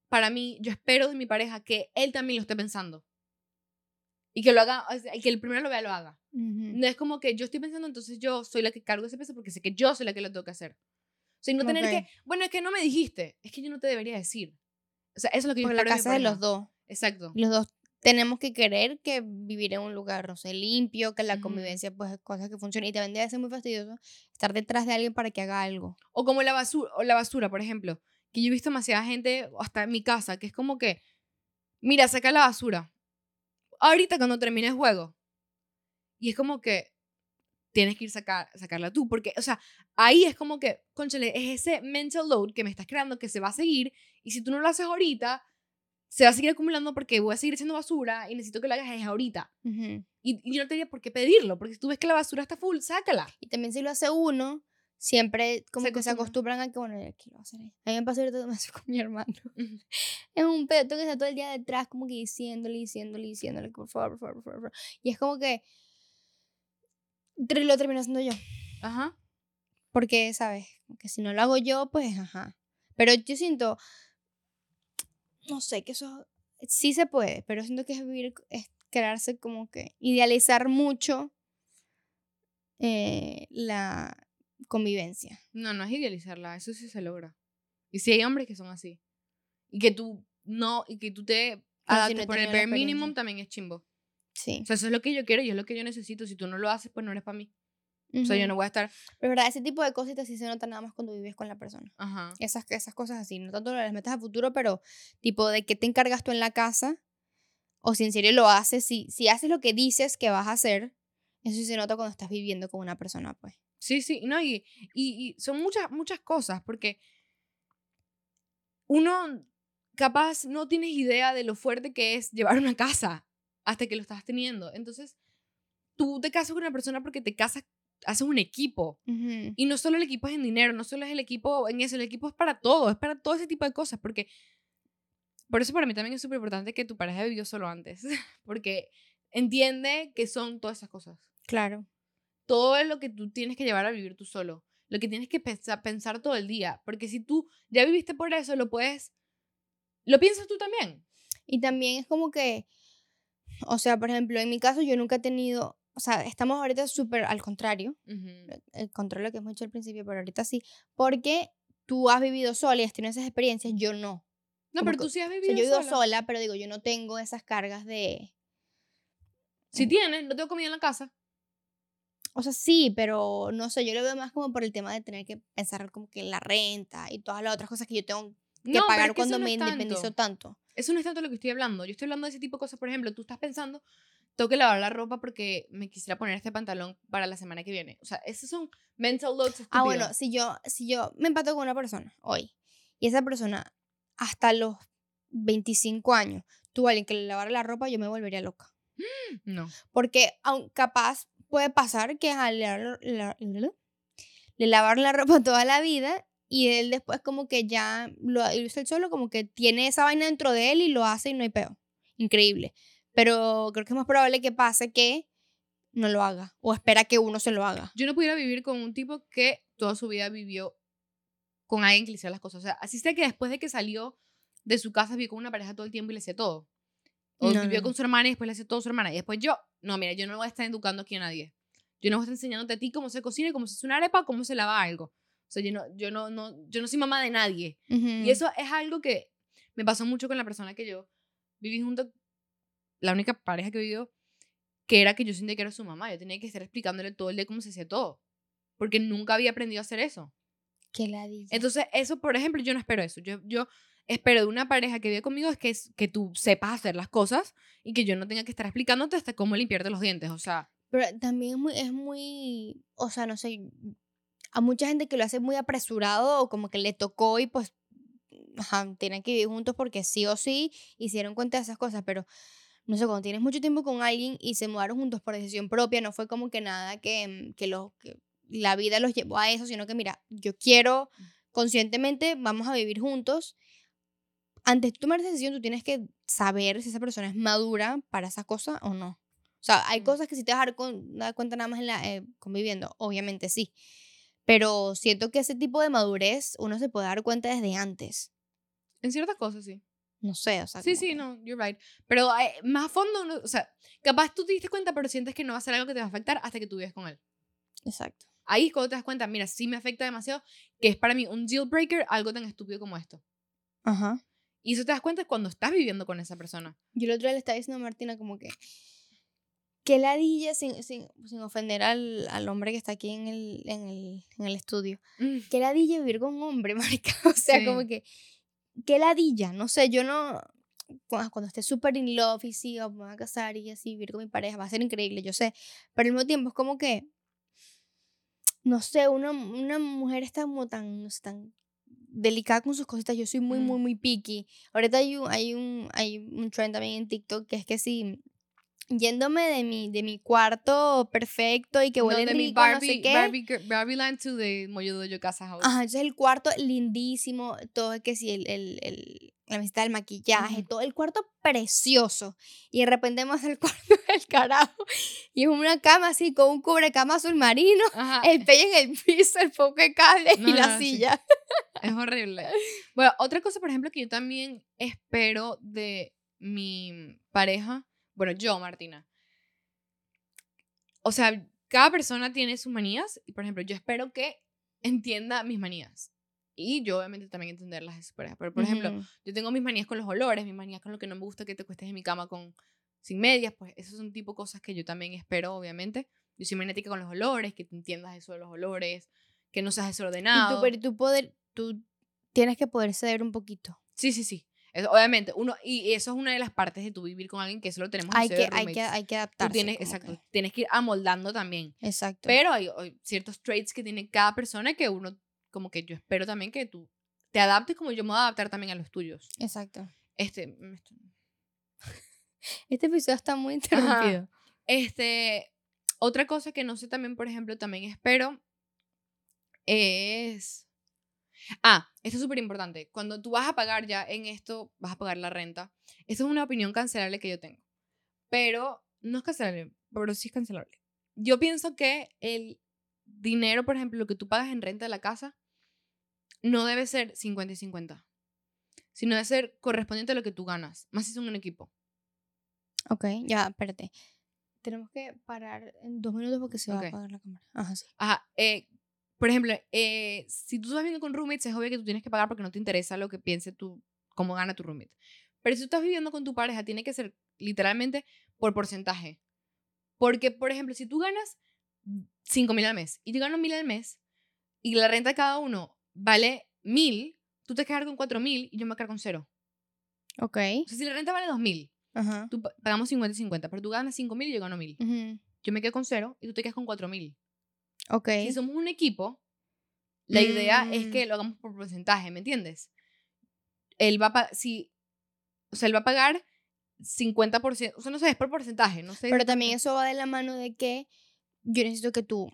[SPEAKER 1] para mí, yo espero de mi pareja que él también lo esté pensando. Y que lo haga, o sea, que el primero lo vea, lo haga. No es como que yo estoy pensando, entonces yo soy la que cargo ese peso porque sé que yo soy la que lo tengo que hacer. O sea, y no tener que, bueno, es que no me dijiste, es que yo no te debería decir. O sea, eso es lo que yo
[SPEAKER 2] Porque la
[SPEAKER 1] espero de mi
[SPEAKER 2] casa de los dos.
[SPEAKER 1] Exacto.
[SPEAKER 2] Los dos tenemos que querer que vivir en un lugar, no sé, limpio, que la convivencia, pues, es cosas que funcionen. Y también debe ser muy fastidioso estar detrás de alguien para que haga algo.
[SPEAKER 1] O como la basura, o la basura, por ejemplo, que yo he visto demasiada gente, hasta en mi casa, que es como que, mira, saca la basura. Ahorita cuando termine el juego. Y es como que tienes que ir a sacar, sacarla tú, porque, o sea, ahí es como que, conchale, es ese mental load que me estás creando que se va a seguir, y si tú no lo haces ahorita, se va a seguir acumulando porque voy a seguir haciendo basura y necesito que lo hagas ahorita.
[SPEAKER 2] Ujú.
[SPEAKER 1] Y, y yo no tenía por qué pedirlo, porque si tú ves que la basura está full, sácala.
[SPEAKER 2] Y también si lo hace uno, siempre como
[SPEAKER 1] Se
[SPEAKER 2] que se
[SPEAKER 1] acostumbra.
[SPEAKER 2] acostumbran a que, bueno, voy a hacer. A mí me pasa ahorita hace <laughs> con mi hermano. <laughs> Es un pedo, que estar todo el día detrás como que diciéndole, diciéndole, diciéndole, por favor, por favor, por favor. por favor. Y es como que lo termino haciendo yo.
[SPEAKER 1] Ajá.
[SPEAKER 2] Porque, ¿sabes? Que si no lo hago yo, pues, ajá. Pero yo siento, no sé, que eso sí se puede, pero siento que es vivir, es crearse como que, idealizar mucho eh, la convivencia.
[SPEAKER 1] No, no es idealizarla, eso sí se logra. Y si hay hombres que son así. Y que tú no, y que tú te adaptes por el bare minimum también es chimbo.
[SPEAKER 2] Sí.
[SPEAKER 1] O sea, eso es lo que yo quiero y es lo que yo necesito. Si tú no lo haces, pues no eres para mí. O sea, yo no voy a estar.
[SPEAKER 2] Pero verdad, ese tipo de cositas sí se nota nada más cuando vives con la persona.
[SPEAKER 1] Ajá.
[SPEAKER 2] Esas, esas cosas así, no tanto las metas a futuro, pero tipo de qué te encargas tú en la casa o si en serio lo haces, si, si haces lo que dices que vas a hacer, eso sí se nota cuando estás viviendo con una persona, pues.
[SPEAKER 1] Sí, sí, no, y, y, y son muchas, muchas cosas, porque uno capaz no tienes idea de lo fuerte que es llevar una casa hasta que lo estás teniendo. Entonces, tú te casas con una persona porque te casas, haces un equipo. Y no solo el equipo es en dinero, no solo es el equipo en eso, el equipo es para todo, es para todo ese tipo de cosas, porque por eso para mí también es súper importante que tu pareja vivió solo antes, <laughs> porque entiende que son todas esas cosas.
[SPEAKER 2] Claro.
[SPEAKER 1] Todo es lo que tú tienes que llevar a vivir tú solo, lo que tienes que pensar, pensar todo el día, porque si tú ya viviste por eso, lo puedes, lo piensas tú también.
[SPEAKER 2] Y también es como que, o sea, por ejemplo, en mi caso yo nunca he tenido, o sea, estamos ahorita súper al contrario, el control lo que es mucho al principio, pero ahorita sí, porque tú has vivido sola y has tenido esas experiencias, yo no.
[SPEAKER 1] No,
[SPEAKER 2] Como
[SPEAKER 1] pero
[SPEAKER 2] que-
[SPEAKER 1] tú sí has
[SPEAKER 2] O sea,
[SPEAKER 1] vivido
[SPEAKER 2] yo vivo
[SPEAKER 1] sola.
[SPEAKER 2] sola, pero digo, yo no tengo esas cargas de...
[SPEAKER 1] Si tienes, no tengo comida en la casa.
[SPEAKER 2] O sea, sí, pero no sé, yo lo veo más como por el tema de tener que pensar como que la renta y todas las otras cosas que yo tengo que
[SPEAKER 1] No,
[SPEAKER 2] pagar
[SPEAKER 1] es que
[SPEAKER 2] cuando
[SPEAKER 1] no
[SPEAKER 2] me independizo
[SPEAKER 1] tanto. Eso no es tanto lo que estoy hablando. Yo estoy hablando de ese tipo de cosas. Por ejemplo, tú estás pensando, tengo que lavar la ropa porque me quisiera poner este pantalón para la semana que viene. O sea, esos son mental loads
[SPEAKER 2] Ah, bueno,
[SPEAKER 1] estúpidos.
[SPEAKER 2] si yo, si yo me empato con una persona hoy y esa persona hasta los 25 años tuvo alguien que le lavara la ropa, yo me volvería loca.
[SPEAKER 1] No.
[SPEAKER 2] Porque aun capaz puede pasar que al la- la- la- le la ropa <laughs> toda la vida y él después como que ya lo hizo él solo, como que tiene esa vaina dentro de él y lo hace y no hay peo. Increíble. Pero creo que es más probable que pase que no lo haga o espera que uno se lo haga.
[SPEAKER 1] Yo no pudiera vivir con un tipo que toda su vida vivió con alguien que le hiciera las cosas. O sea, así sea que después de que salió de su casa vivió con una pareja todo el tiempo y le hacía todo. O
[SPEAKER 2] No,
[SPEAKER 1] vivió
[SPEAKER 2] no.
[SPEAKER 1] con su hermana y después le hacía todo a su hermana. Y después yo, no, mira, yo no voy a estar educando aquí a nadie. Yo no voy a estar enseñándote a ti cómo se cocina, y cómo se hace una arepa, cómo se lava algo. O sea, yo no, yo no, no, yo no soy mamá de nadie.
[SPEAKER 2] Mm.
[SPEAKER 1] Y eso es algo que me pasó mucho con la persona que yo viví junto, la única pareja que vivió, que era que yo sentía que era su mamá. Yo tenía que estar explicándole todo el día cómo se hacía todo. Porque nunca había aprendido a hacer eso.
[SPEAKER 2] Qué ladilla.
[SPEAKER 1] Entonces, eso, por ejemplo, yo no espero eso. Yo, yo espero de una pareja que vive conmigo es que, es que tú sepas hacer las cosas y que yo no tenga que estar explicándote hasta cómo limpiarte los dientes. O sea,
[SPEAKER 2] Pero también es muy, es muy, o sea, no sé, a mucha gente que lo hace muy apresurado o como que le tocó y pues, ajá, tienen que vivir juntos porque sí o sí hicieron cuenta de esas cosas, pero no sé, cuando tienes mucho tiempo con alguien y se mudaron juntos por decisión propia, no fue como que nada que, mm, que, los, que la vida los llevó a eso, sino que mira, yo quiero conscientemente, vamos a vivir juntos. Antes de tomar esa decisión, tú tienes que saber si esa persona es madura para esa cosa o no. O sea, hay
[SPEAKER 1] Mm.
[SPEAKER 2] cosas que si te vas a dar, con- dar cuenta nada más en la, eh, conviviendo, obviamente sí. Pero siento que ese tipo de madurez uno se puede dar cuenta desde antes.
[SPEAKER 1] en ciertas cosas sí.
[SPEAKER 2] No sé, o sea.
[SPEAKER 1] Sí, sí,
[SPEAKER 2] que-
[SPEAKER 1] no, you're right. Pero eh, más a fondo, no- o sea, capaz tú te diste cuenta, pero sientes que no va a ser algo que te va a afectar hasta que tú vives con él.
[SPEAKER 2] Exacto.
[SPEAKER 1] Ahí es cuando te das cuenta, mira, sí me afecta demasiado, que es para mí un deal breaker algo tan estúpido como esto.
[SPEAKER 2] Ajá.
[SPEAKER 1] Y eso te das cuenta cuando estás viviendo con esa persona.
[SPEAKER 2] Yo el otro día le estaba diciendo a Martina como que. Que ladilla, sin, sin, sin ofender al, al hombre que está aquí en el, en el, en el estudio. Que ladilla vivir con un hombre, <laughs> marica. O sea,
[SPEAKER 1] Sí.
[SPEAKER 2] como que. Que ladilla. No sé, yo no. Cuando, esté súper in love y sí, me voy a casar y así vivir con mi pareja, va a ser increíble, yo sé. Pero al mismo tiempo es como que. No sé, una, una mujer está como tan, no sé, tan delicada con sus cositas. Yo soy muy, muy,
[SPEAKER 1] Mm.
[SPEAKER 2] muy picky. Ahorita hay un, hay un, hay un trend también en TikTok que es que si yéndome de mi, de mi cuarto perfecto y que
[SPEAKER 1] No,
[SPEAKER 2] huele
[SPEAKER 1] de mi
[SPEAKER 2] rico, no sé
[SPEAKER 1] Barbie,
[SPEAKER 2] qué.
[SPEAKER 1] Barbie, Barbie Land to the Moyo Dojo Casa House.
[SPEAKER 2] Ajá, entonces el cuarto lindísimo, todo es que sí, el, el, el- la mesita del maquillaje,
[SPEAKER 1] Ujú.
[SPEAKER 2] todo el cuarto precioso. Y de repente vamos <laughs> al cuarto del carajo. Y es una cama así, con un cubrecama azul marino,
[SPEAKER 1] Ajá,
[SPEAKER 2] el pello en el piso, el foco de cable
[SPEAKER 1] No,
[SPEAKER 2] y la
[SPEAKER 1] no, sí.
[SPEAKER 2] silla.
[SPEAKER 1] es horrible. Bueno, otra cosa, por ejemplo, que yo también espero de mi pareja, bueno, yo, Martina. O sea, cada persona tiene sus manías y, por ejemplo, yo espero que entienda mis manías. Y yo, obviamente, también entenderlas de su pareja. Pero, por ejemplo, yo tengo mis manías con los olores, mis manías con lo que no me gusta que te cuestes en mi cama con sin medias, pues esos son tipo cosas que yo también espero, obviamente. Yo soy magnética con los olores, que te entiendas eso de los olores, que no seas
[SPEAKER 2] Y tú,
[SPEAKER 1] desordenado.
[SPEAKER 2] pero tú, poder, tú tienes que poder ceder un poquito.
[SPEAKER 1] Sí, sí, sí. Obviamente, uno, y eso es una de las partes de tu vivir con alguien que eso lo tenemos
[SPEAKER 2] Hay que, hay, que, hay que
[SPEAKER 1] Tú
[SPEAKER 2] adaptarse.
[SPEAKER 1] tienes, exacto,
[SPEAKER 2] que-
[SPEAKER 1] tienes que ir amoldando también.
[SPEAKER 2] Exacto.
[SPEAKER 1] Pero hay, hay ciertos traits que tiene cada persona que uno, como que yo espero también que tú te adaptes como yo me voy a adaptar también a los tuyos.
[SPEAKER 2] Exacto.
[SPEAKER 1] Este, mm, <laughs>
[SPEAKER 2] Este episodio está muy interrumpido.
[SPEAKER 1] Este, otra cosa que no sé también, por ejemplo, también espero es... Ah, esto es súper importante. Cuando tú vas a pagar ya en esto, vas a pagar la renta. Esa es una opinión cancelable que yo tengo. Pero no es cancelable, pero sí es cancelable. Yo pienso que el dinero, por ejemplo, lo que tú pagas en renta de la casa, no debe ser 50 y 50, sino debe ser correspondiente a lo que tú ganas, más si son un equipo.
[SPEAKER 2] Ok, ya, espérate. Tenemos que parar en dos minutos porque se va a apagar la cámara. Ajá, sí.
[SPEAKER 1] Ajá, eh, por ejemplo, eh, si tú estás viviendo con roommates, es obvio que tú tienes que pagar porque no te interesa lo que piense tú, cómo gana tu roommate. Pero si tú estás viviendo con tu pareja, tiene que ser literalmente por porcentaje. Porque, por ejemplo, si tú ganas 5 mil al mes y yo gano mil al mes y la renta de cada uno vale mil, tú te quedas con 4 mil y yo me quedo con cero.
[SPEAKER 2] Ok.
[SPEAKER 1] O sea, si la renta vale 2 mil,
[SPEAKER 2] Ajá.
[SPEAKER 1] tú pa- pagamos 50 y 50, pero tú ganas 5 mil y yo gano mil.
[SPEAKER 2] Ujú.
[SPEAKER 1] Yo me quedo con cero y tú te quedas con 4 mil.
[SPEAKER 2] Ok.
[SPEAKER 1] Si somos un equipo, la idea es
[SPEAKER 2] Mm.
[SPEAKER 1] que lo hagamos por porcentaje, ¿me entiendes? Él va a si, o sea, él va a pagar 50%, o sea, no sé, es por porcentaje, no sé.
[SPEAKER 2] Pero también eso va de la mano de que yo necesito que tú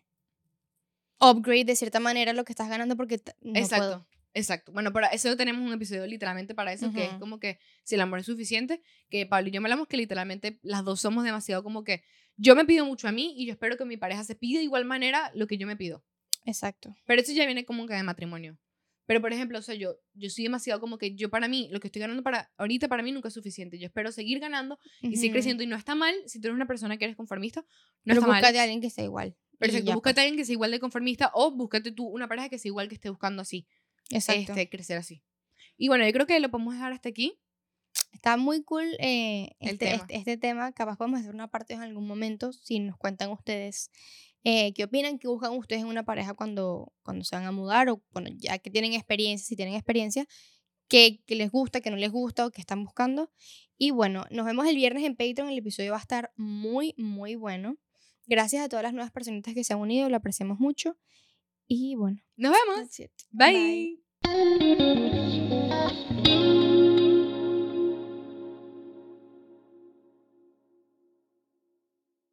[SPEAKER 2] upgrade de cierta manera lo que estás ganando porque no
[SPEAKER 1] Exacto,
[SPEAKER 2] puedo.
[SPEAKER 1] exacto. Bueno, para eso tenemos un episodio literalmente para eso, que es como que si el amor es suficiente, que Pablo y yo me hablamos que literalmente las dos somos demasiado como que yo me pido mucho a mí y yo espero que mi pareja se pida de igual manera lo que yo me pido.
[SPEAKER 2] Exacto.
[SPEAKER 1] Pero eso ya viene como que de matrimonio. Pero, por ejemplo, o sea, yo, yo soy demasiado como que yo para mí, lo que estoy ganando para ahorita para mí nunca es suficiente. Yo espero seguir ganando y seguir
[SPEAKER 2] Ujú.
[SPEAKER 1] creciendo. Y no está mal si tú eres una persona que eres conformista. No
[SPEAKER 2] Pero
[SPEAKER 1] está mal.
[SPEAKER 2] a alguien que sea igual. Ya,
[SPEAKER 1] búscate a alguien que sea igual de conformista o búscate tú una pareja que sea igual que esté buscando así.
[SPEAKER 2] Exacto.
[SPEAKER 1] Este, crecer así. Y bueno, yo creo que lo podemos dejar hasta aquí.
[SPEAKER 2] Está muy cool eh, este,
[SPEAKER 1] tema.
[SPEAKER 2] este, este tema. Capaz podemos hacer una parte en algún momento si nos cuentan ustedes eh, qué opinan, qué buscan ustedes en una pareja cuando, cuando se van a mudar o bueno, ya que tienen experiencia, si tienen experiencia, qué, qué les gusta, qué no les gusta o qué están buscando. Y bueno, nos vemos el viernes en Patreon. El episodio va a estar muy, muy bueno. Gracias a todas las nuevas personitas que se han unido, lo apreciamos mucho. Y bueno,
[SPEAKER 1] Nos vemos.
[SPEAKER 2] Bye.